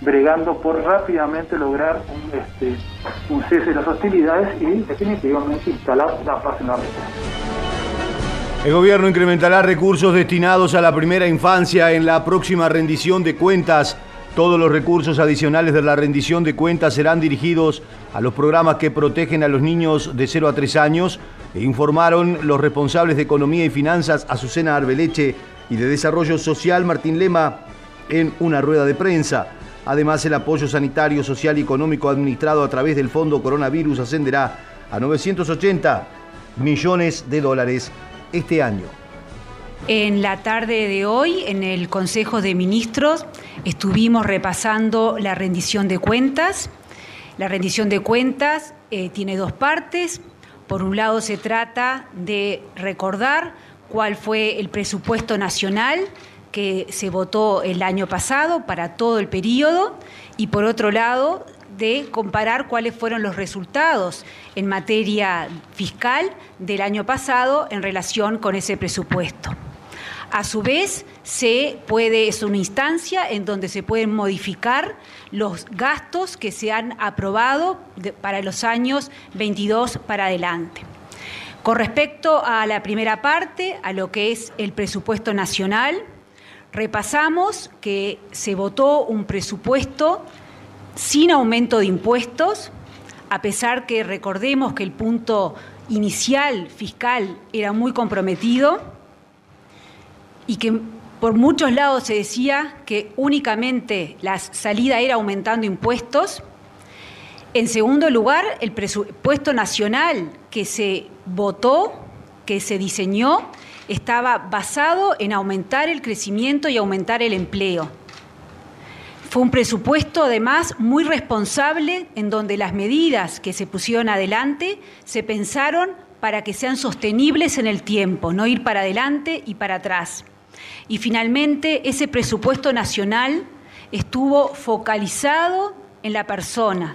bregando por rápidamente lograr un, este, cese de las hostilidades y definitivamente instalar la paz en. El gobierno incrementará recursos destinados a la primera infancia en la próxima rendición de cuentas. Todos los recursos adicionales de la rendición de cuentas serán dirigidos a los programas que protegen a los niños de 0 a 3 años, e informaron los responsables de Economía y Finanzas, Azucena Arbeleche, y de Desarrollo Social, Martín Lema, en una rueda de prensa. Además, el apoyo sanitario, social y económico administrado a través del Fondo Coronavirus ascenderá a 980 millones de dólares este año. En la tarde de hoy, en el Consejo de Ministros, estuvimos repasando la rendición de cuentas. La rendición de cuentas eh, tiene dos partes. Por un lado, se trata de recordar cuál fue el presupuesto nacional que se votó el año pasado para todo el periodo y por otro lado de comparar cuáles fueron los resultados en materia fiscal del año pasado en relación con ese presupuesto. A su vez, se puede, es una instancia en donde se pueden modificar los gastos que se han aprobado para los años 22 para adelante. Con respecto a la primera parte, a lo que es el presupuesto nacional, repasamos que se votó un presupuesto sin aumento de impuestos, a pesar que recordemos que el punto inicial fiscal era muy comprometido y que por muchos lados se decía que únicamente la salida era aumentando impuestos. En segundo lugar, el presupuesto nacional que se votó, que se diseñó, estaba basado en aumentar el crecimiento y aumentar el empleo. Fue un presupuesto además muy responsable en donde las medidas que se pusieron adelante se pensaron para que sean sostenibles en el tiempo, no ir para adelante y para atrás. Y finalmente ese presupuesto nacional estuvo focalizado en la persona,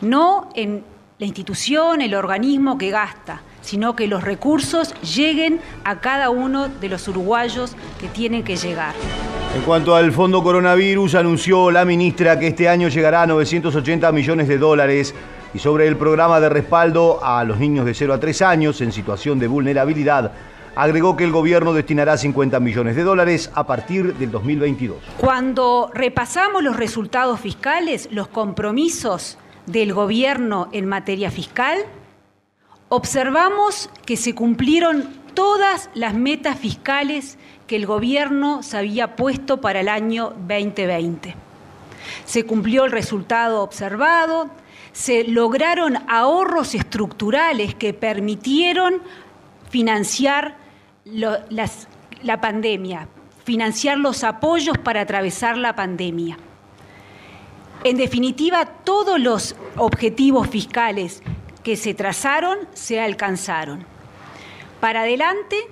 no en la institución, el organismo que gasta, sino que los recursos lleguen a cada uno de los uruguayos que tienen que llegar. En cuanto al fondo coronavirus, anunció la ministra que este año llegará a 980 millones de dólares y sobre el programa de respaldo a los niños de 0 a 3 años en situación de vulnerabilidad, agregó que el gobierno destinará 50 millones de dólares a partir del 2022. Cuando repasamos los resultados fiscales, los compromisos del gobierno en materia fiscal, observamos que se cumplieron todas las metas fiscales que el gobierno se había puesto para el año 2020. Se cumplió el resultado observado, se lograron ahorros estructurales que permitieron financiar la pandemia, financiar los apoyos para atravesar la pandemia. En definitiva, todos los objetivos fiscales que se trazaron se alcanzaron. Para adelante,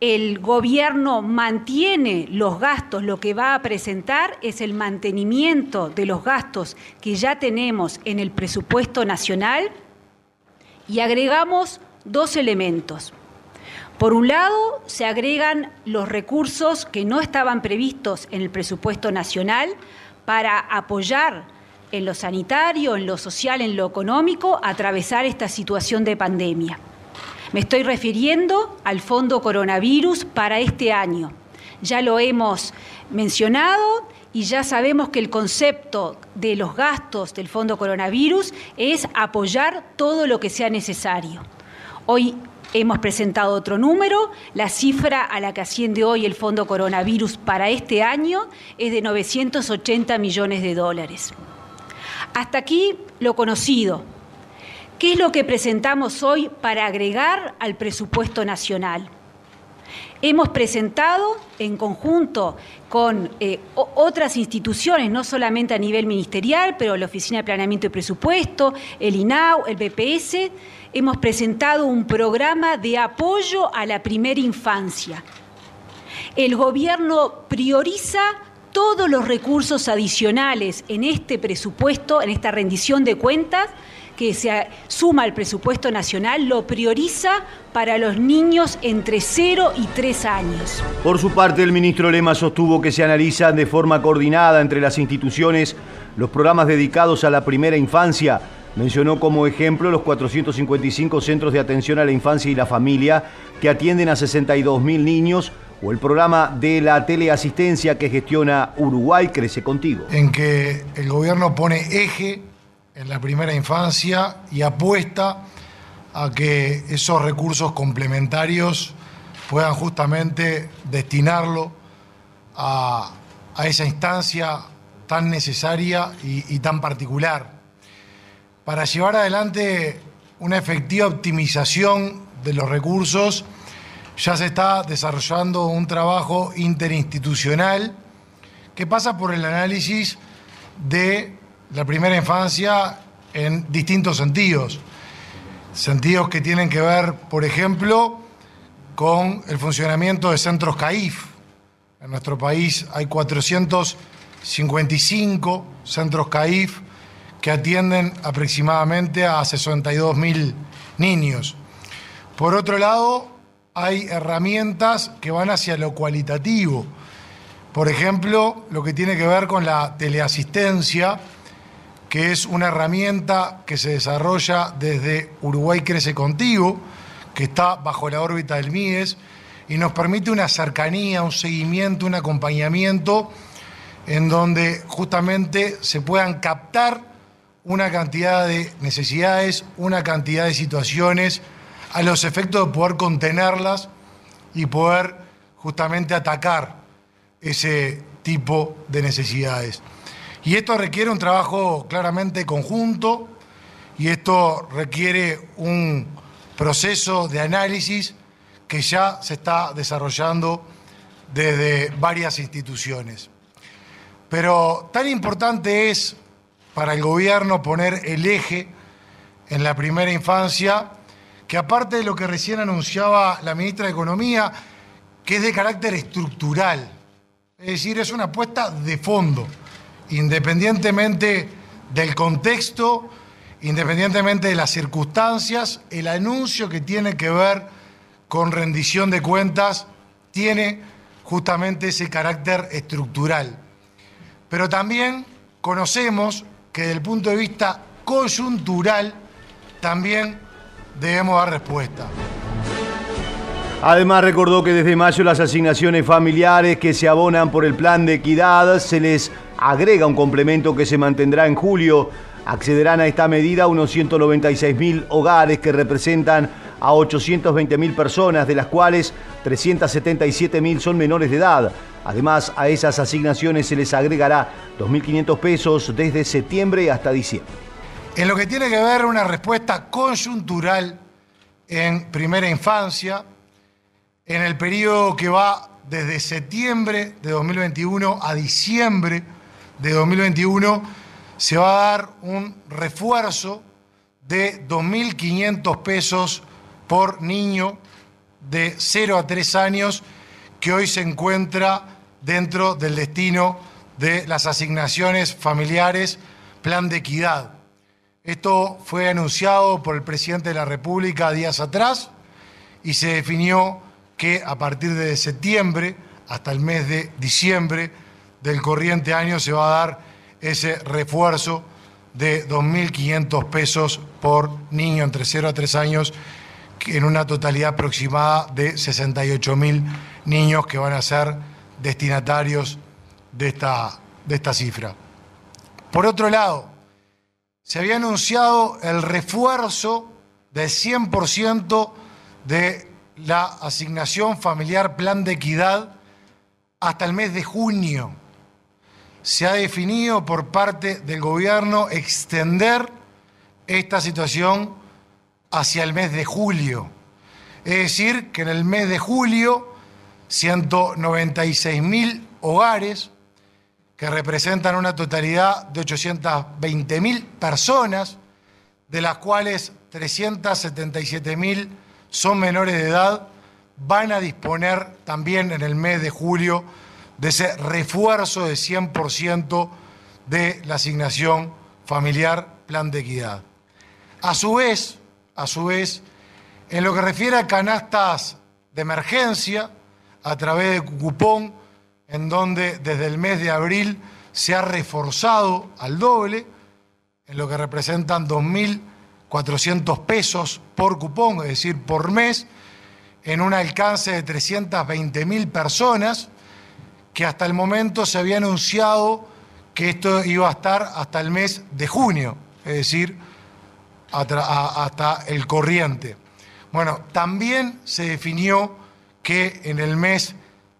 el gobierno mantiene los gastos, lo que va a presentar es el mantenimiento de los gastos que ya tenemos en el presupuesto nacional y agregamos dos elementos. Por un lado, se agregan los recursos que no estaban previstos en el presupuesto nacional para apoyar en lo sanitario, en lo social, en lo económico, atravesar esta situación de pandemia. Me estoy refiriendo al Fondo Coronavirus para este año. Ya lo hemos mencionado y ya sabemos que el concepto de los gastos del Fondo Coronavirus es apoyar todo lo que sea necesario. Hoy hemos presentado otro número, la cifra a la que asciende hoy el Fondo Coronavirus para este año es de 980 millones de dólares. Hasta aquí lo conocido, ¿Qué es lo que presentamos hoy para agregar al presupuesto nacional? Hemos presentado en conjunto con eh, otras instituciones, no solamente a nivel ministerial, pero la Oficina de Planeamiento y Presupuesto, el INAU, el BPS, hemos presentado un programa de apoyo a la primera infancia. El gobierno prioriza todos los recursos adicionales en este presupuesto, en esta rendición de cuentas, que se suma al presupuesto nacional lo prioriza para los niños entre 0 y 3 años. Por su parte, el ministro Lema sostuvo que se analizan de forma coordinada entre las instituciones los programas dedicados a la primera infancia. Mencionó como ejemplo los 455 centros de atención a la infancia y la familia que atienden a 62 mil niños o el programa de la teleasistencia que gestiona Uruguay Crece Contigo. En que el gobierno pone eje en la primera infancia y apuesta a que esos recursos complementarios puedan justamente destinarlo a, esa instancia tan necesaria y, y tan particular. Para llevar adelante una efectiva optimización de los recursos, ya se está desarrollando un trabajo interinstitucional que pasa por el análisis de la primera infancia en distintos sentidos. Sentidos que tienen que ver, por ejemplo, con el funcionamiento de centros CAIF. En nuestro país hay 455 centros CAIF que atienden aproximadamente a 62 mil niños. Por otro lado, hay herramientas que van hacia lo cualitativo. Por ejemplo, lo que tiene que ver con la teleasistencia, que es una herramienta que se desarrolla desde Uruguay Crece Contigo, que está bajo la órbita del MIES, y nos permite una cercanía, un seguimiento, un acompañamiento, en donde justamente se puedan captar una cantidad de necesidades, una cantidad de situaciones, a los efectos de poder contenerlas y poder justamente atacar ese tipo de necesidades. Y esto requiere un trabajo claramente conjunto y esto requiere un proceso de análisis que ya se está desarrollando desde varias instituciones. Pero tan importante es para el gobierno poner el eje en la primera infancia, que aparte de lo que recién anunciaba la ministra de Economía, que es de carácter estructural, es decir, es una apuesta de fondo independientemente del contexto, independientemente de las circunstancias, el anuncio que tiene que ver con rendición de cuentas tiene justamente ese carácter estructural. Pero también conocemos que desde el punto de vista coyuntural también debemos dar respuesta. Además recordó que desde mayo las asignaciones familiares que se abonan por el plan de equidad se les agrega un complemento que se mantendrá en julio. Accederán a esta medida unos 196 mil hogares que representan a 820 mil personas, de las cuales 377 mil son menores de edad. Además, a esas asignaciones se les agregará 2.500 pesos desde septiembre hasta diciembre. En lo que tiene que ver una respuesta coyuntural en primera infancia, en el periodo que va desde septiembre de 2021 a diciembre de 2021 se va a dar un refuerzo de 2.500 pesos por niño de 0 a 3 años que hoy se encuentra dentro del destino de las asignaciones familiares Plan de Equidad. Esto fue anunciado por el presidente de la República días atrás y se definió que a partir de septiembre hasta el mes de diciembre del corriente año se va a dar ese refuerzo de 2.500 pesos por niño entre 0 a 3 años, en una totalidad aproximada de 68.000 niños que van a ser destinatarios de esta, de esta cifra. Por otro lado, se había anunciado el refuerzo del 100% de la asignación familiar plan de equidad hasta el mes de junio. Se ha definido por parte del gobierno extender esta situación hacia el mes de julio. Es decir, que en el mes de julio 196 mil hogares que representan una totalidad de 820 mil personas, de las cuales 377 mil son menores de edad, van a disponer también en el mes de julio de ese refuerzo de 100% de la asignación familiar plan de equidad. A su vez, a su vez, en lo que refiere a canastas de emergencia, a través de cupón, en donde desde el mes de abril se ha reforzado al doble, en lo que representan 2.400 pesos por cupón, es decir, por mes, en un alcance de 320.000 personas, que hasta el momento se había anunciado que esto iba a estar hasta el mes de junio, es decir, hasta el corriente. Bueno, también se definió que en el mes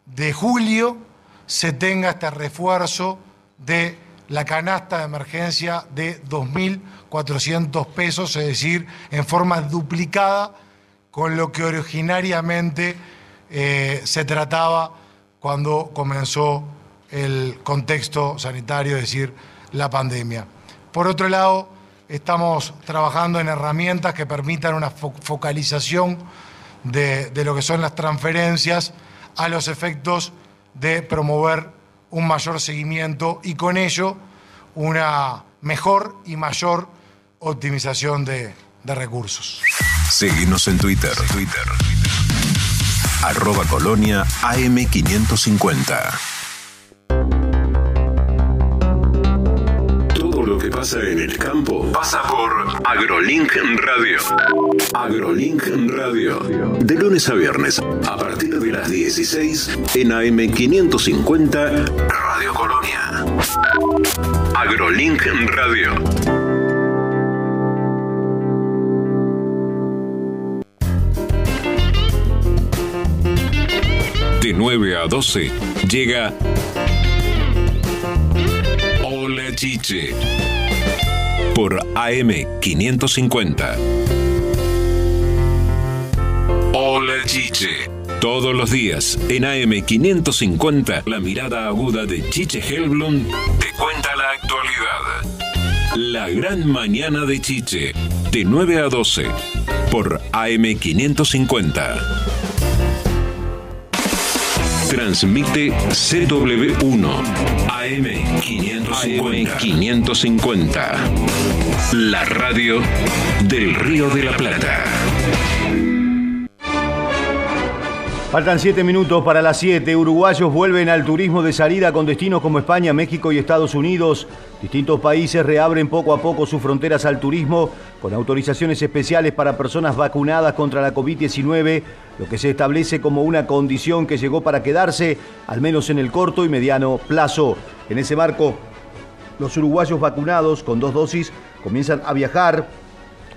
de julio se tenga este refuerzo de la canasta de emergencia de 2.400 pesos, es decir, en forma duplicada con lo que originariamente eh, se trataba cuando comenzó el contexto sanitario, es decir, la pandemia. Por otro lado, estamos trabajando en herramientas que permitan una focalización de, de lo que son las transferencias a los efectos de promover un mayor seguimiento y con ello una mejor y mayor optimización de, de recursos. Seguimos en Twitter. Twitter. Arroba Colonia AM550. Todo lo que pasa en el campo pasa por AgroLink Radio. AgroLink Radio. De lunes a viernes, a partir de las 16 en AM550 Radio Colonia. AgroLink Radio. De 9 a 12 llega Hola Chiche por AM550. Hola Chiche. Todos los días en AM550 la mirada aguda de Chiche Helblum te cuenta la actualidad. La gran mañana de Chiche, de 9 a 12, por AM550. Transmite CW1 AM550. La radio del Río de la Plata. Faltan siete minutos para las siete. Uruguayos vuelven al turismo de salida con destinos como España, México y Estados Unidos. Distintos países reabren poco a poco sus fronteras al turismo con autorizaciones especiales para personas vacunadas contra la COVID-19, lo que se establece como una condición que llegó para quedarse, al menos en el corto y mediano plazo. En ese marco, los uruguayos vacunados con dos dosis comienzan a viajar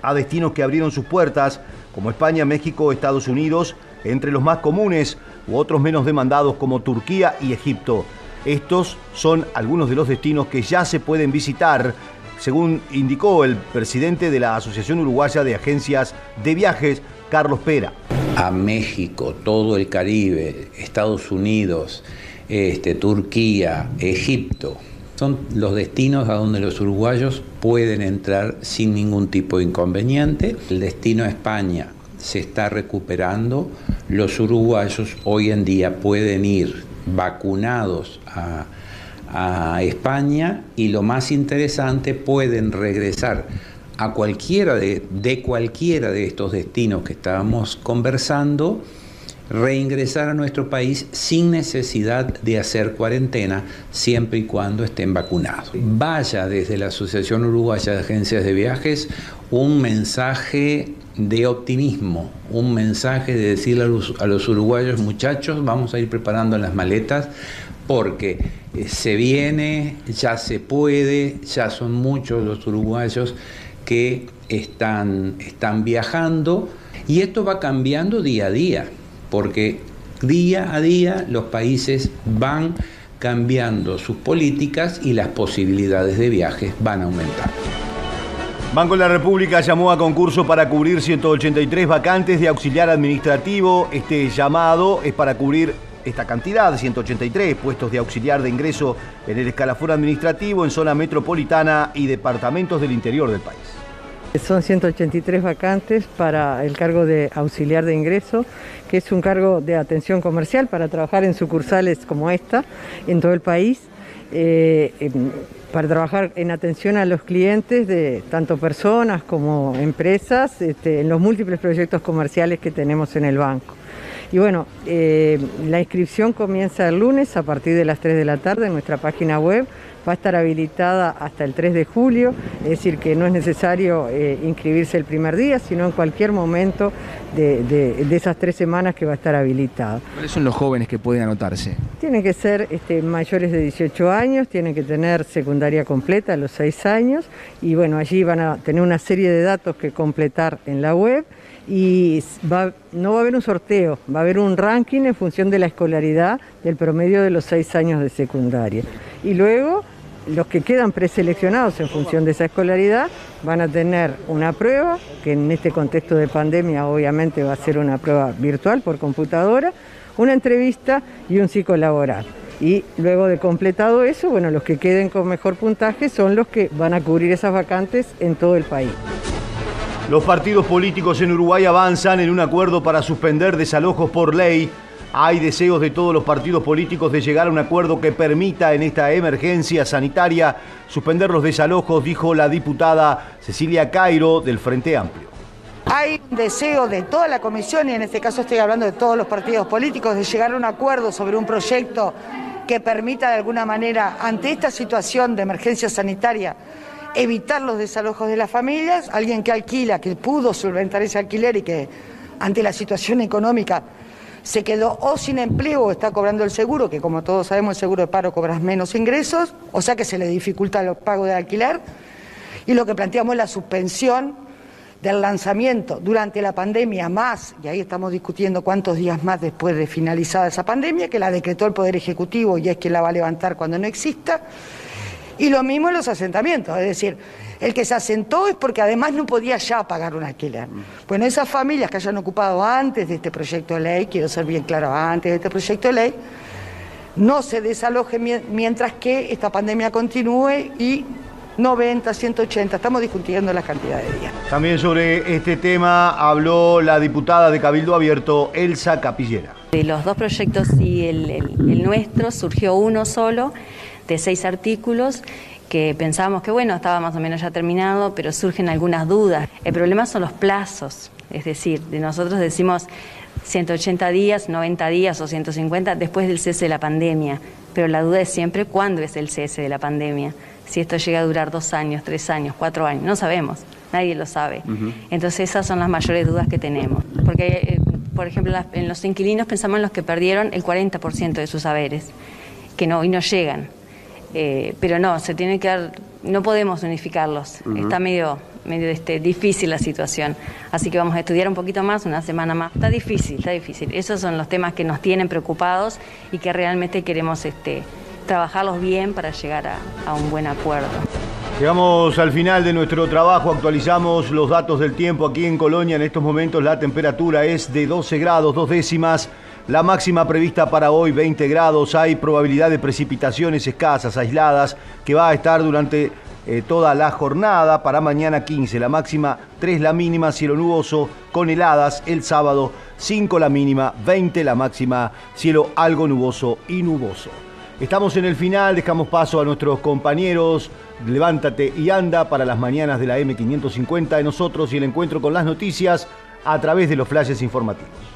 a destinos que abrieron sus puertas, como España, México, Estados Unidos, entre los más comunes u otros menos demandados como Turquía y Egipto. Estos son algunos de los destinos que ya se pueden visitar, según indicó el presidente de la Asociación Uruguaya de Agencias de Viajes, Carlos Pera. A México, todo el Caribe, Estados Unidos, este, Turquía, Egipto, Son los destinos a donde los uruguayos pueden entrar sin ningún tipo de inconveniente. El destino a España se está recuperando. Los uruguayos hoy en día pueden ir vacunados a, a España y lo más interesante, pueden regresar a cualquiera de, de cualquiera de estos destinos que estábamos conversando reingresar a nuestro país sin necesidad de hacer cuarentena siempre y cuando estén vacunados. Vaya desde la Asociación Uruguaya de Agencias de Viajes un mensaje de optimismo, un mensaje de decirle a los, uruguayos, muchachos, vamos a ir preparando las maletas porque eh, se viene, ya se puede, ya son muchos los uruguayos que están, están viajando y esto va cambiando día a día porque día a día los países van cambiando sus políticas y las posibilidades de viajes van aumentando. Banco de la República llamó a concurso para cubrir 183 vacantes de auxiliar administrativo. Este llamado es para cubrir esta cantidad, 183 puestos de auxiliar de ingreso en el escalafón administrativo en zona metropolitana y departamentos del interior del país. Son 183 vacantes para el cargo de auxiliar de ingreso, que es un cargo de atención comercial para trabajar en sucursales como esta en todo el país, eh, para trabajar en atención a los clientes de tanto personas como empresas este, en los múltiples proyectos comerciales que tenemos en el banco. Y bueno, eh, la inscripción comienza el lunes a partir de las 3 de la tarde en nuestra página web va a estar habilitada hasta el 3 de julio, es decir, que no es necesario eh, inscribirse el primer día, sino en cualquier momento de, de, esas tres semanas que va a estar habilitada. ¿Cuáles son los jóvenes que pueden anotarse? Tienen que ser este, mayores de 18 años, tienen que tener secundaria completa a los 6 años y bueno, allí van a tener una serie de datos que completar en la web y va, no va a haber un sorteo, va a haber un ranking en función de la escolaridad del promedio de los seis años de secundaria. Y luego los que quedan preseleccionados en función de esa escolaridad van a tener una prueba, que en este contexto de pandemia obviamente va a ser una prueba virtual por computadora, una entrevista y un psicolaboral. Y luego de completado eso, bueno, los que queden con mejor puntaje son los que van a cubrir esas vacantes en todo el país. Los partidos políticos en Uruguay avanzan en un acuerdo para suspender desalojos por ley hay deseos de todos los partidos políticos de llegar a un acuerdo que permita en esta emergencia sanitaria suspender los desalojos, dijo la diputada Cecilia Cairo del Frente Amplio. Hay un deseo de toda la comisión, y en este caso estoy hablando de todos los partidos políticos, de llegar a un acuerdo sobre un proyecto que permita de alguna manera, ante esta situación de emergencia sanitaria, evitar los desalojos de las familias. Alguien que alquila, que pudo solventar ese alquiler y que ante la situación económica se quedó o sin empleo o está cobrando el seguro, que como todos sabemos el seguro de paro cobras menos ingresos, o sea que se le dificulta el pago de alquiler. Y lo que planteamos es la suspensión del lanzamiento durante la pandemia más, y ahí estamos discutiendo cuántos días más después de finalizada esa pandemia, que la decretó el Poder Ejecutivo y es quien la va a levantar cuando no exista. Y lo mismo en los asentamientos, es decir, el que se asentó es porque además no podía ya pagar un alquiler. Bueno, esas familias que hayan ocupado antes de este proyecto de ley, quiero ser bien claro, antes de este proyecto de ley, no se desaloje mientras que esta pandemia continúe y 90, 180, estamos discutiendo la cantidad de días. También sobre este tema habló la diputada de Cabildo Abierto, Elsa Capillera. De los dos proyectos y el, el nuestro surgió uno solo de seis artículos que pensábamos que bueno, estaba más o menos ya terminado, pero surgen algunas dudas. El problema son los plazos, es decir, de nosotros decimos 180 días, 90 días o 150 después del cese de la pandemia, pero la duda es siempre cuándo es el cese de la pandemia, si esto llega a durar dos años, tres años, cuatro años, no sabemos, nadie lo sabe. Entonces esas son las mayores dudas que tenemos, porque eh, por ejemplo en los inquilinos pensamos en los que perdieron el 40% de sus saberes, que no, y no llegan. Eh, pero no, se tiene que dar, no podemos unificarlos. Está medio, medio este, difícil la situación. Así que vamos a estudiar un poquito más, una semana más. Está difícil, está difícil. Esos son los temas que nos tienen preocupados y que realmente queremos este, trabajarlos bien para llegar a, a un buen acuerdo. Llegamos al final de nuestro trabajo, actualizamos los datos del tiempo aquí en Colonia. En estos momentos la temperatura es de 12 grados, dos décimas. La máxima prevista para hoy 20 grados, hay probabilidad de precipitaciones escasas, aisladas, que va a estar durante eh, toda la jornada. Para mañana 15, la máxima 3 la mínima, cielo nuboso con heladas. El sábado 5 la mínima, 20 la máxima, cielo algo nuboso y nuboso. Estamos en el final, dejamos paso a nuestros compañeros. Levántate y anda para las mañanas de la M550 de nosotros y el encuentro con las noticias a través de los flashes informativos.